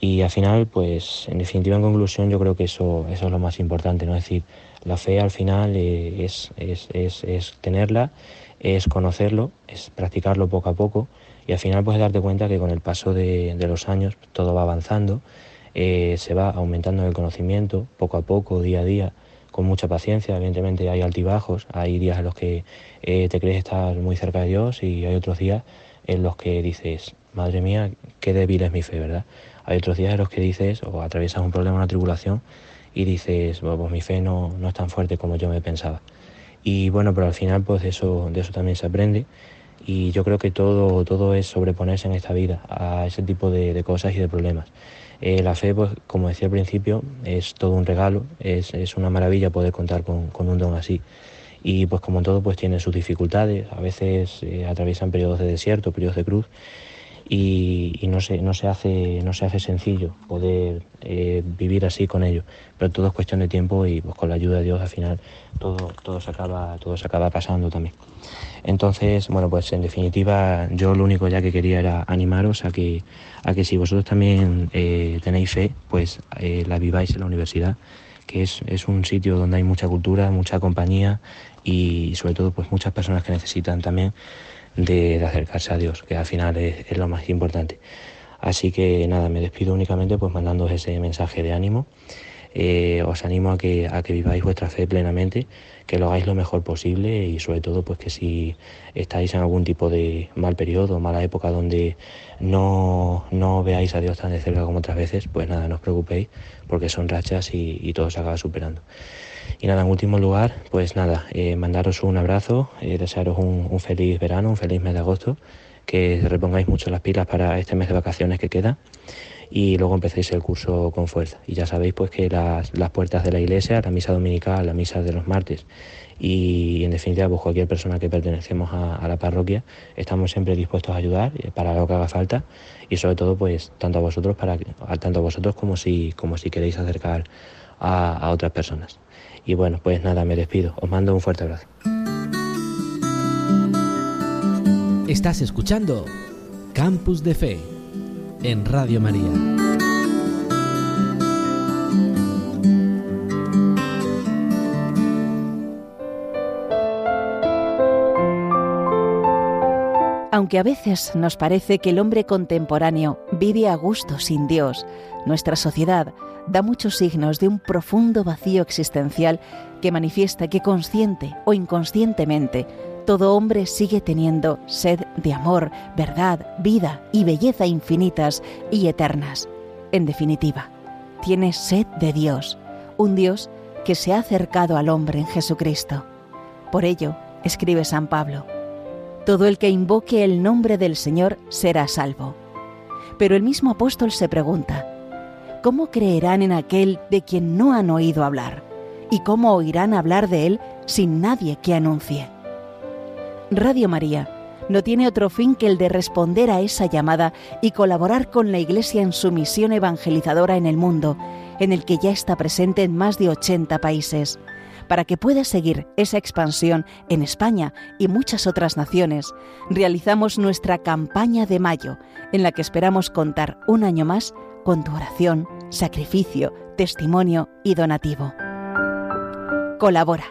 Speaker 9: Y al final, pues en definitiva, en conclusión, yo creo que eso, eso es lo más importante, ¿no? Es decir, la fe al final es, es, es, es tenerla, es conocerlo, es practicarlo poco a poco y al final pues darte cuenta que con el paso de, de los años todo va avanzando, eh, se va aumentando el conocimiento poco a poco, día a día, con mucha paciencia. Evidentemente hay altibajos, hay días en los que eh, te crees estar muy cerca de Dios y hay otros días en los que dices, madre mía, qué débil es mi fe, ¿verdad? Hay otros días en los que dices o atraviesas un problema, una tribulación y dices, bueno, pues mi fe no, no es tan fuerte como yo me pensaba. Y bueno, pero al final pues eso, de eso también se aprende y yo creo que todo, todo es sobreponerse en esta vida a ese tipo de, cosas y de problemas. Eh, la fe, pues como decía al principio, es todo un regalo, es, es una maravilla poder contar con, con, un don así. Y pues como todo, pues tiene sus dificultades, a veces eh, atraviesan periodos de desierto, periodos de cruz, y, no, se, no, se hace, no se hace sencillo poder eh, vivir así con ello. Pero todo es cuestión de tiempo y pues con la ayuda de Dios al final todo, todo, se, acaba, todo se acaba pasando también. Entonces, bueno, pues en definitiva yo lo único ya que quería era animaros a que, a que si vosotros también eh, tenéis fe, pues eh, la viváis en la universidad, que es, es un sitio donde hay mucha cultura, mucha compañía y sobre todo pues muchas personas que necesitan también de, acercarse a Dios, que al final es, es, lo más importante. Así que nada, me despido únicamente pues mandándoos ese mensaje de ánimo. Eh, os animo a que, a que viváis vuestra fe plenamente, que lo hagáis lo mejor posible y sobre todo pues que si estáis en algún tipo de mal periodo, mala época donde no, no veáis a Dios tan de cerca como otras veces, pues nada, no os preocupéis porque son rachas y, y todo se acaba superando. Y nada, en último lugar, pues nada, eh, mandaros un abrazo, eh, desearos un, feliz verano, un feliz mes de agosto, que repongáis mucho las pilas para este mes de vacaciones que queda y luego empecéis el curso con fuerza. Y ya sabéis pues que las, puertas de la iglesia, la misa dominical, la misa de los martes y en definitiva pues cualquier persona que pertenecemos a, la parroquia, estamos siempre dispuestos a ayudar eh, para lo que haga falta y sobre todo pues tanto a vosotros para tanto a vosotros como si como si queréis acercar a otras personas. Y bueno, pues nada, me despido. Os mando un fuerte abrazo.
Speaker 6: Estás escuchando Campus de Fe en Radio María.
Speaker 10: Aunque a veces nos parece que el hombre contemporáneo vive a gusto sin Dios, nuestra sociedad da muchos signos de un profundo vacío existencial que manifiesta que consciente o inconscientemente todo hombre sigue teniendo sed de amor, verdad, vida y belleza infinitas y eternas. En definitiva, tiene sed de Dios, un Dios que se ha acercado al hombre en Jesucristo. Por ello, escribe San Pablo, todo el que invoque el nombre del Señor será salvo. Pero el mismo apóstol se pregunta, ¿cómo creerán en aquel de quien no han oído hablar? ¿Y cómo oirán hablar de él sin nadie que anuncie? Radio María no tiene otro fin que el de responder a esa llamada y colaborar con la Iglesia en su misión evangelizadora en el mundo, en el que ya está presente en más de 80 países. Para que pueda seguir esa expansión en España y muchas otras naciones, realizamos nuestra campaña de mayo, en la que esperamos contar un año más con tu oración, sacrificio, testimonio y donativo. Colabora.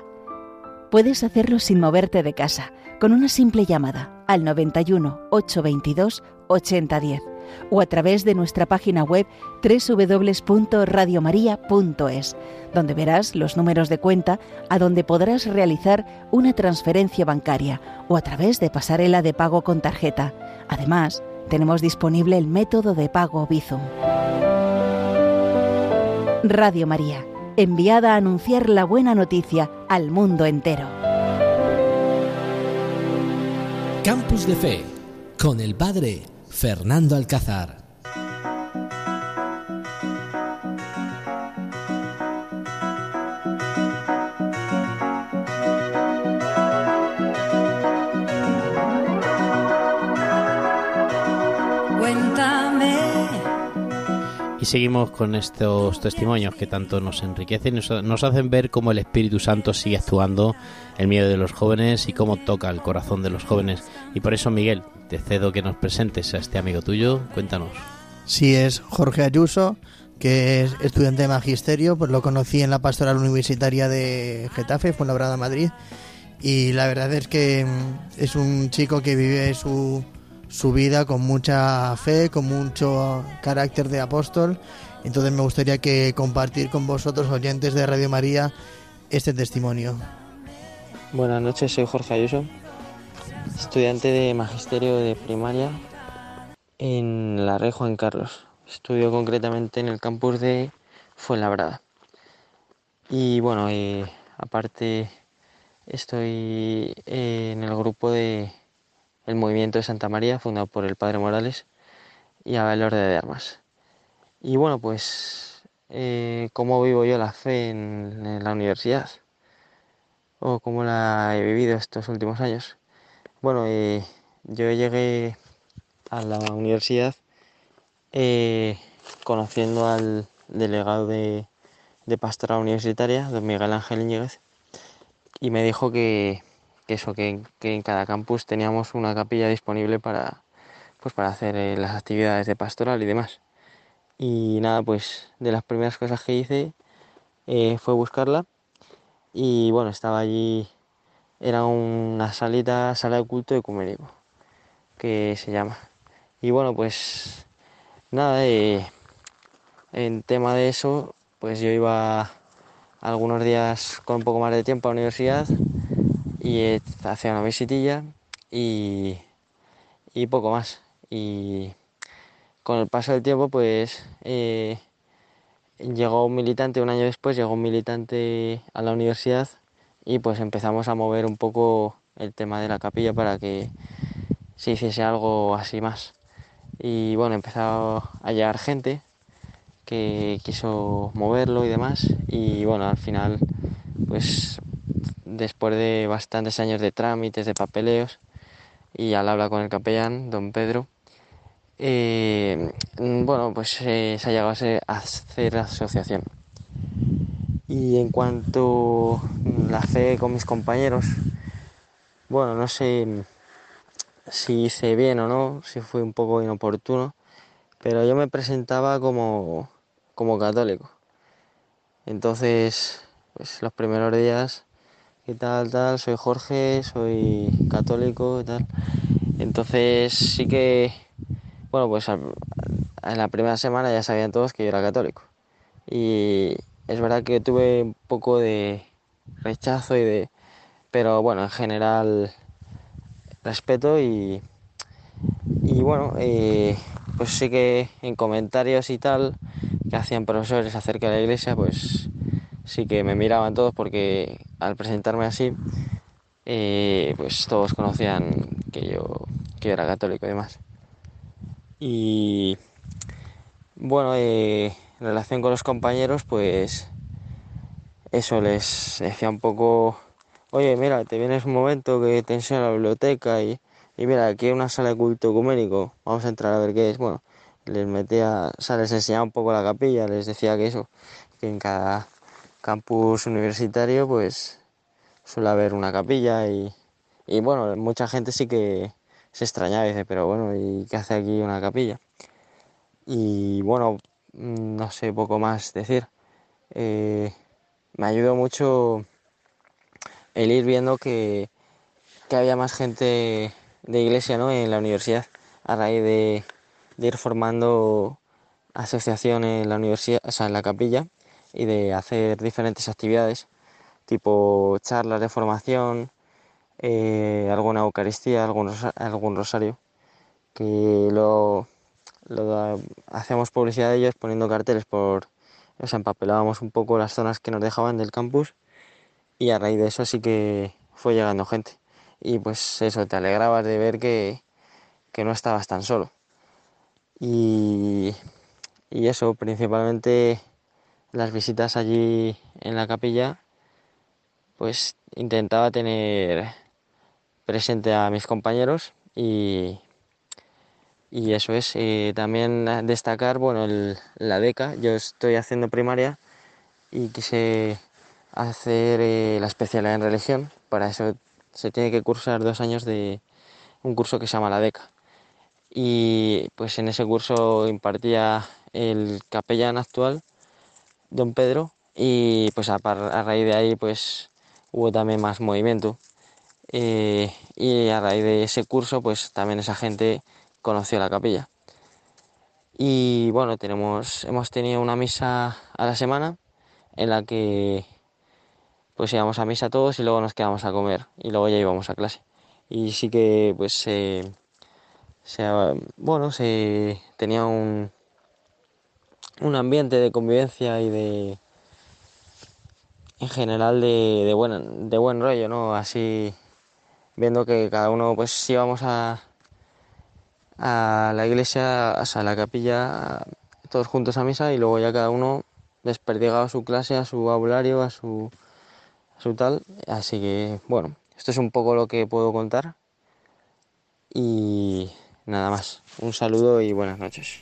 Speaker 10: Puedes hacerlo sin moverte de casa, con una simple llamada al 91 822 8010 o a través de nuestra página web www.radiomaria.es, donde verás los números de cuenta a donde podrás realizar una transferencia bancaria o a través de pasarela de pago con tarjeta. Además, tenemos disponible el método de pago Bizum. Radio María, enviada a anunciar la buena noticia al mundo entero.
Speaker 6: Campus de Fe, con el Padre Fernando Alcázar.
Speaker 2: Y seguimos con estos testimonios que tanto nos enriquecen nos, hacen ver cómo el Espíritu Santo sigue actuando en medio de los jóvenes y cómo toca el corazón de los jóvenes. Y por eso, Miguel, te cedo que nos presentes a este amigo tuyo. Cuéntanos.
Speaker 3: Sí, es Jorge Ayuso, que es estudiante de magisterio, pues lo conocí en la pastoral universitaria de Getafe, Fuenlabrada, Madrid. Y la verdad es que mm, es un chico que vive su, su vida con mucha fe, con mucho carácter de apóstol. Entonces me gustaría que compartir con vosotros, oyentes de Radio María, este testimonio.
Speaker 11: Buenas noches, soy Jorge Ayuso, estudiante de magisterio de primaria en la Rey Juan Carlos. Estudio concretamente en el campus de Fuenlabrada. Y bueno, eh, aparte estoy en el grupo de el Movimiento de Santa María, fundado por el Padre Morales y a Valor de Armas. Y bueno, pues, eh, ¿cómo vivo yo la fe en, en la universidad? ¿O cómo la he vivido estos últimos años? Bueno, eh, yo llegué a la universidad eh, conociendo al delegado de, de pastoral universitaria, don Miguel Ángel Íñiguez, y me dijo que, eso, que, que en cada campus teníamos una capilla disponible para, pues para hacer eh, las actividades de pastoral y demás. Y nada, pues de las primeras cosas que hice eh, fue buscarla y bueno, estaba allí, era una salita, sala de culto ecuménico, que se llama. Y bueno, pues nada, eh, en tema de eso, pues yo iba algunos días con un poco más de tiempo a la universidad y hacía una visitilla y, y poco más. Y con el paso del tiempo, pues eh, llegó un militante, un año después llegó un militante a la universidad y pues empezamos a mover un poco el tema de la capilla para que se hiciese algo así más. Y bueno, empezó a llegar gente que quiso moverlo y demás y bueno, al final pues después de bastantes años de trámites, de papeleos y al habla con el capellán, don Pedro, eh, bueno, pues eh, se ha llegado a ser- a hacer asociación. Y en cuanto la fe con mis compañeros, bueno, no sé si hice bien o no, si fue un poco inoportuno, pero yo me presentaba como, como católico. Entonces, pues los primeros días, ¿qué tal, tal? Soy Jorge, soy católico y tal. Entonces sí que, bueno, pues en la primera semana ya sabían todos que yo era católico. Y es verdad que tuve un poco de rechazo y de... Pero bueno, en general respeto y, y bueno, eh, pues sí que en comentarios y tal que hacían profesores acerca de la iglesia, pues sí que me miraban todos porque al presentarme así, eh, pues todos conocían que yo, que era católico y demás. Y bueno, eh, en relación con los compañeros, pues eso les decía un poco, oye, mira, te vienes un momento que te enseño la biblioteca y, y mira, aquí hay una sala de culto ecuménico, vamos a entrar a ver qué es. Bueno, les metía, o sea, les enseñaba un poco la capilla, les decía que eso, que en cada campus universitario pues suele haber una capilla y, y bueno, mucha gente sí que se extrañaba y dice, pero bueno, ¿y qué hace aquí una capilla? Y bueno, mm, no sé poco más decir. Eh, me ayudó mucho el ir viendo que, que había más gente de iglesia ¿no? en la universidad a raíz de, de ir formando asociación en la universidad, o sea, en la capilla y de hacer diferentes actividades tipo charlas de formación, eh, alguna Eucaristía, algún, rosa- algún rosario, que lo, lo publicidad de ellos poniendo carteles por, o empapelábamos un poco las zonas que nos dejaban del campus y a raíz de eso sí que fue llegando gente. Y pues eso, te alegrabas de ver que, que no estabas tan solo. Y, y eso, principalmente las visitas allí en la capilla, pues intentaba tener presente a mis compañeros y, Y eso es, eh, también destacar, bueno, la beca. Yo estoy haciendo primaria y quise hacer eh, la especialidad en religión. Para eso se tiene que cursar dos años de un curso que se llama la beca. Y pues en ese curso impartía el capellán actual, don Pedro, y pues a, a raíz de ahí pues hubo también más movimiento. Eh, y a raíz de ese curso pues también esa gente conoció la capilla. Y bueno, tenemos, hemos tenido una misa a la semana en la que pues íbamos a misa todos y luego nos quedamos a comer y luego ya íbamos a clase. Y sí que pues se, bueno, se tenía un, un ambiente de convivencia y de en general de, de buen de buen rollo, ¿no? Así viendo que cada uno pues íbamos a a la iglesia, o a la capilla, todos juntos a misa y luego ya cada uno desperdigado su clase, a su aulario, a su, a su tal. Así que, bueno, esto es un poco lo que puedo contar. Y nada más. Un saludo y buenas noches.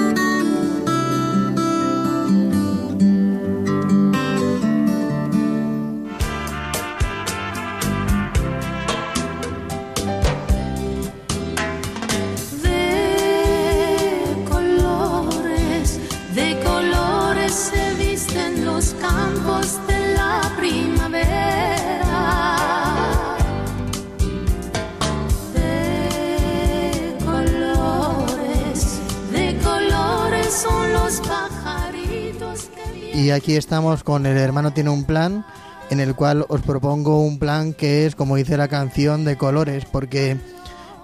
Speaker 3: Estamos con El hermano tiene un plan, en el cual os propongo un plan que es, como dice la canción, de colores, porque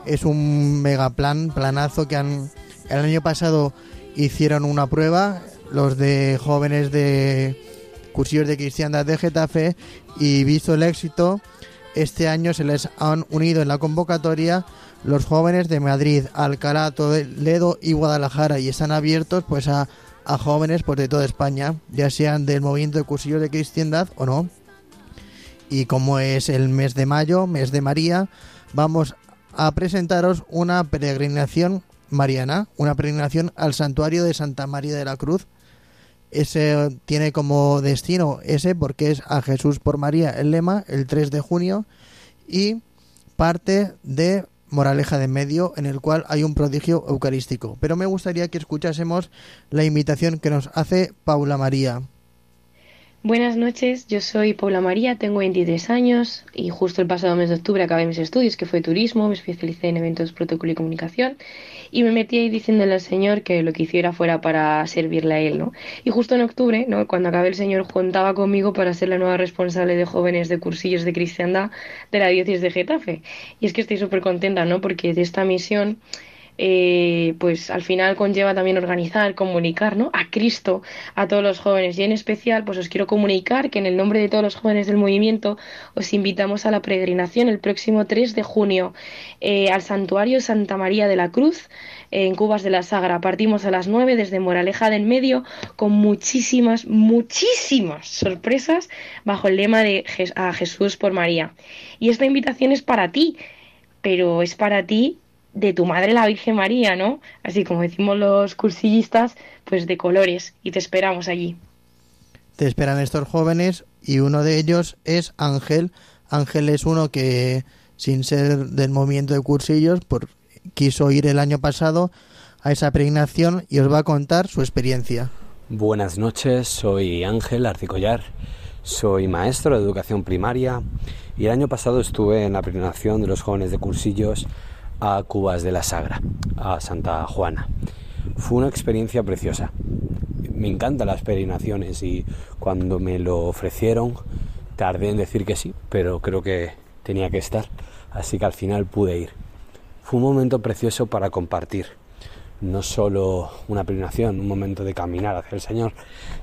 Speaker 3: es un mega plan, planazo que han... El año pasado hicieron una prueba, los de jóvenes de cursillos de cristiandad de Getafe, y visto el éxito, este año se les han unido en la convocatoria los jóvenes de Madrid, Alcalá, Toledo y Guadalajara y están abiertos pues a, a jóvenes pues de toda España, ya sean del movimiento de cursillos de cristiandad o no. Y como es el mes de mayo, mes de María, vamos a presentaros una peregrinación mariana, una peregrinación al santuario de Santa María de la Cruz. Ese tiene como destino ese porque es a Jesús por María el lema el 3 de junio y parte de Moraleja de Medio en el cual hay un prodigio eucarístico. Pero me gustaría que escuchásemos la invitación que nos hace Paula María.
Speaker 12: Buenas noches, yo soy Paula María, tengo 23 años y justo el pasado mes de octubre acabé mis estudios, que fue turismo, me especialicé en eventos, protocolo y comunicación y me metí ahí diciéndole al Señor que lo que hiciera fuera para servirle a Él, ¿no? Y justo en octubre, ¿no? Cuando acabé el Señor contaba conmigo para ser la nueva responsable de jóvenes de cursillos de cristiandad de la diócesis de Getafe. Y es que estoy súper contenta, ¿no? Porque de esta misión eh, pues al final conlleva también organizar, comunicar, ¿no? A Cristo, a todos los jóvenes. Y en especial, pues os quiero comunicar que en el nombre de todos los jóvenes del movimiento os invitamos a la peregrinación el próximo 3 de junio eh, al santuario Santa María de la Cruz en Cubas de la Sagra. Partimos a las 9 desde Moraleja del Medio con muchísimas, muchísimas sorpresas bajo el lema de a Jesús por María. Y esta invitación es para ti, pero es para ti de tu madre la Virgen María, ¿no? Así como decimos los cursillistas, pues de colores y te esperamos allí.
Speaker 3: Te esperan estos jóvenes y uno de ellos es Ángel. Ángel es uno que, sin ser del movimiento de cursillos, por, quiso ir el año pasado a esa peregrinación y os va a contar su experiencia.
Speaker 13: Buenas noches, soy Ángel Arcicollar, soy maestro de educación primaria y el año pasado estuve en la peregrinación de los jóvenes de cursillos a Cubas de la Sagra, a Santa Juana. Fue una experiencia preciosa. Me encantan las peregrinaciones y cuando me lo ofrecieron tardé en decir que sí, pero creo que tenía que estar, así que al final pude ir. Fue un momento precioso para compartir, no solo una peregrinación, un momento de caminar hacia el Señor,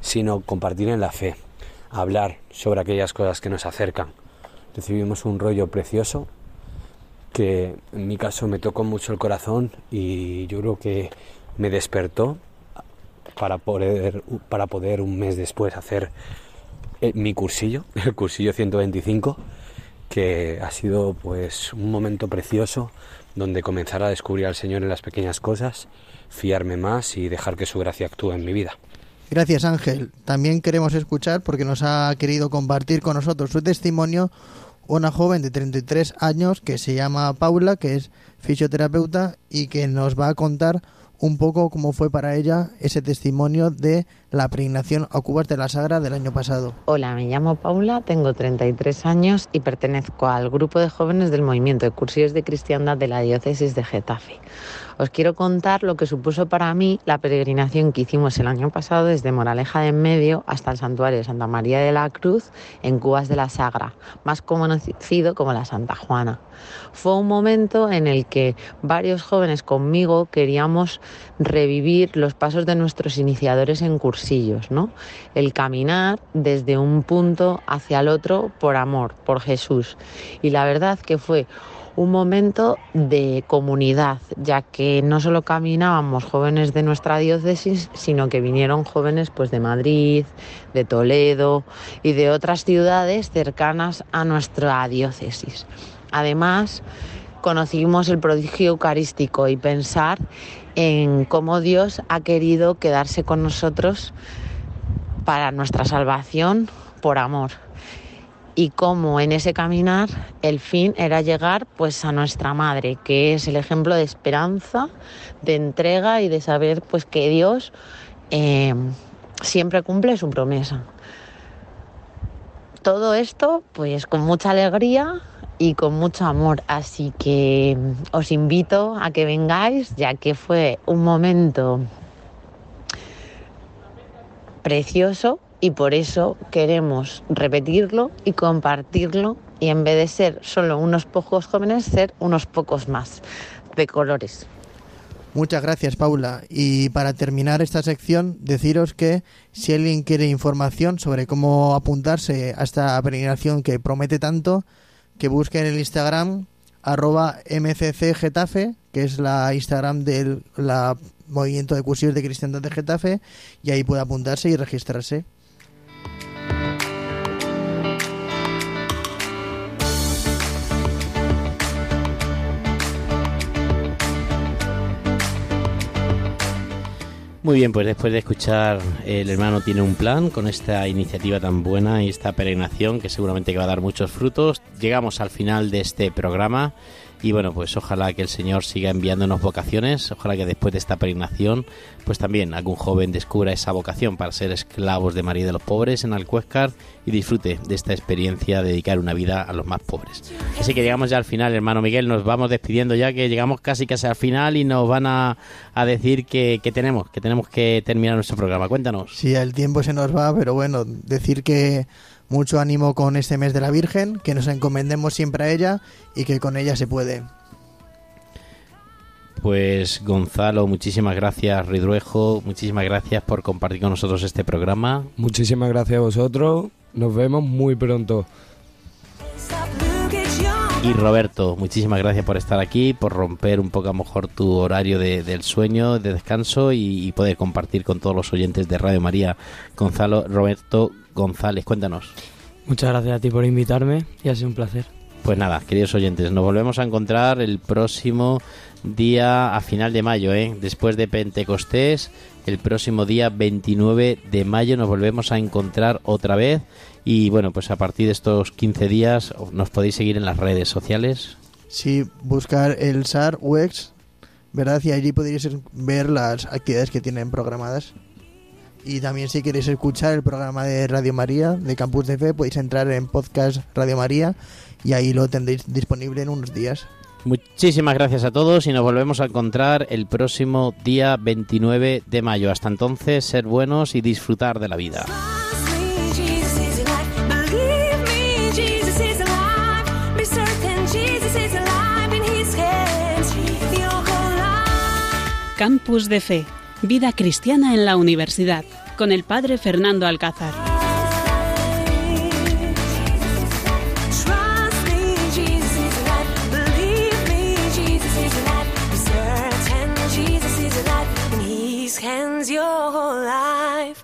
Speaker 13: sino compartir en la fe, hablar sobre aquellas cosas que nos acercan. Recibimos un rollo precioso que en mi caso me tocó mucho el corazón y yo creo que me despertó para poder, para poder un mes después hacer eh, mi cursillo, el cursillo 125, que ha sido pues un momento precioso donde comenzar a descubrir al Señor en las pequeñas cosas, fiarme más y dejar que su gracia actúe en mi vida.
Speaker 3: Gracias Ángel. También queremos escuchar, porque nos ha querido compartir con nosotros su testimonio, una joven de 33 años que se llama Paula, que es fisioterapeuta y que nos va a contar un poco cómo fue para ella ese testimonio de la pregnación a cubas de la Sagra del año pasado.
Speaker 14: Hola, me llamo Paula, tengo 33 años y pertenezco al grupo de jóvenes del movimiento de cursillos de cristiandad de la diócesis de Getafe. Os quiero contar lo que supuso para mí la peregrinación que hicimos el año pasado desde Moraleja de en Medio hasta el santuario de Santa María de la Cruz en Cubas de la Sagra, más conocido como la Santa Juana. Fue un momento en el que varios jóvenes conmigo queríamos revivir los pasos de nuestros iniciadores en cursillos, ¿no? El caminar desde un punto hacia el otro por amor, por Jesús. Y la verdad que fue un momento de comunidad, ya que no solo caminábamos jóvenes de nuestra diócesis, sino que vinieron jóvenes pues de Madrid, de Toledo y de otras ciudades cercanas a nuestra diócesis. Además, conocimos el prodigio eucarístico y pensar en cómo Dios ha querido quedarse con nosotros para nuestra salvación por amor y cómo en ese caminar el fin era llegar pues a nuestra madre, que es el ejemplo de esperanza, de entrega y de saber pues que Dios eh, siempre cumple su promesa. Todo esto pues con mucha alegría y con mucho amor, así que os invito a que vengáis ya que fue un momento precioso y por eso queremos repetirlo y compartirlo y en vez de ser solo unos pocos jóvenes, ser unos pocos más de colores.
Speaker 3: Muchas gracias, Paula. Y para terminar esta sección, deciros que si alguien quiere información sobre cómo apuntarse a esta peregrinación que promete tanto, que busque en el Instagram arroba mccgetafe, que es la Instagram del la movimiento de cursillos de cristiandad de Getafe, y ahí puede apuntarse y registrarse.
Speaker 2: Muy bien, pues después de escuchar El hermano tiene un plan con esta iniciativa tan buena y esta peregrinación que seguramente va a dar muchos frutos, llegamos al final de este programa. Y bueno, pues ojalá que el Señor siga enviándonos vocaciones, ojalá que después de esta peregrinación pues también algún joven descubra esa vocación para ser esclavos de María de los pobres en Alcuéscar y disfrute de esta experiencia de dedicar una vida a los más pobres. Así que llegamos ya al final, hermano Miguel, nos vamos despidiendo ya que llegamos casi casi al final y nos van a, a decir que, que tenemos, que tenemos que terminar nuestro programa. Cuéntanos.
Speaker 3: Sí, el tiempo se nos va, pero bueno, decir que mucho ánimo con este mes de la Virgen, que nos encomendemos siempre a ella y que con ella se puede.
Speaker 2: Pues Gonzalo, muchísimas gracias, Ridruejo, muchísimas gracias por compartir con nosotros este programa.
Speaker 4: Muchísimas gracias a vosotros. Nos vemos muy pronto.
Speaker 2: Y Roberto, muchísimas gracias por estar aquí, por romper un poco a lo mejor tu horario de, del sueño, de descanso y, y poder compartir con todos los oyentes de Radio María. Gonzalo, Roberto González, cuéntanos.
Speaker 5: Muchas gracias a ti por invitarme y ha sido un placer.
Speaker 2: Pues nada, queridos oyentes, nos volvemos a encontrar el próximo día a final de mayo, ¿eh? después de Pentecostés, el próximo día 29 de mayo nos volvemos a encontrar otra vez y bueno, pues a partir de estos 15 días nos podéis seguir en las redes sociales.
Speaker 3: Sí, buscar el SAR UX, ¿verdad? Y allí podéis ver las actividades que tienen programadas. Y también si queréis escuchar el programa de Radio María, de Campus de Fe, podéis entrar en podcast Radio María y ahí lo tendréis disponible en unos días.
Speaker 2: Muchísimas gracias a todos y nos volvemos a encontrar el próximo día 29 de mayo. Hasta entonces, ser buenos y disfrutar de la vida.
Speaker 1: Campus de Fe, vida cristiana en la universidad, con el padre Fernando Alcázar.
Speaker 8: Your whole life.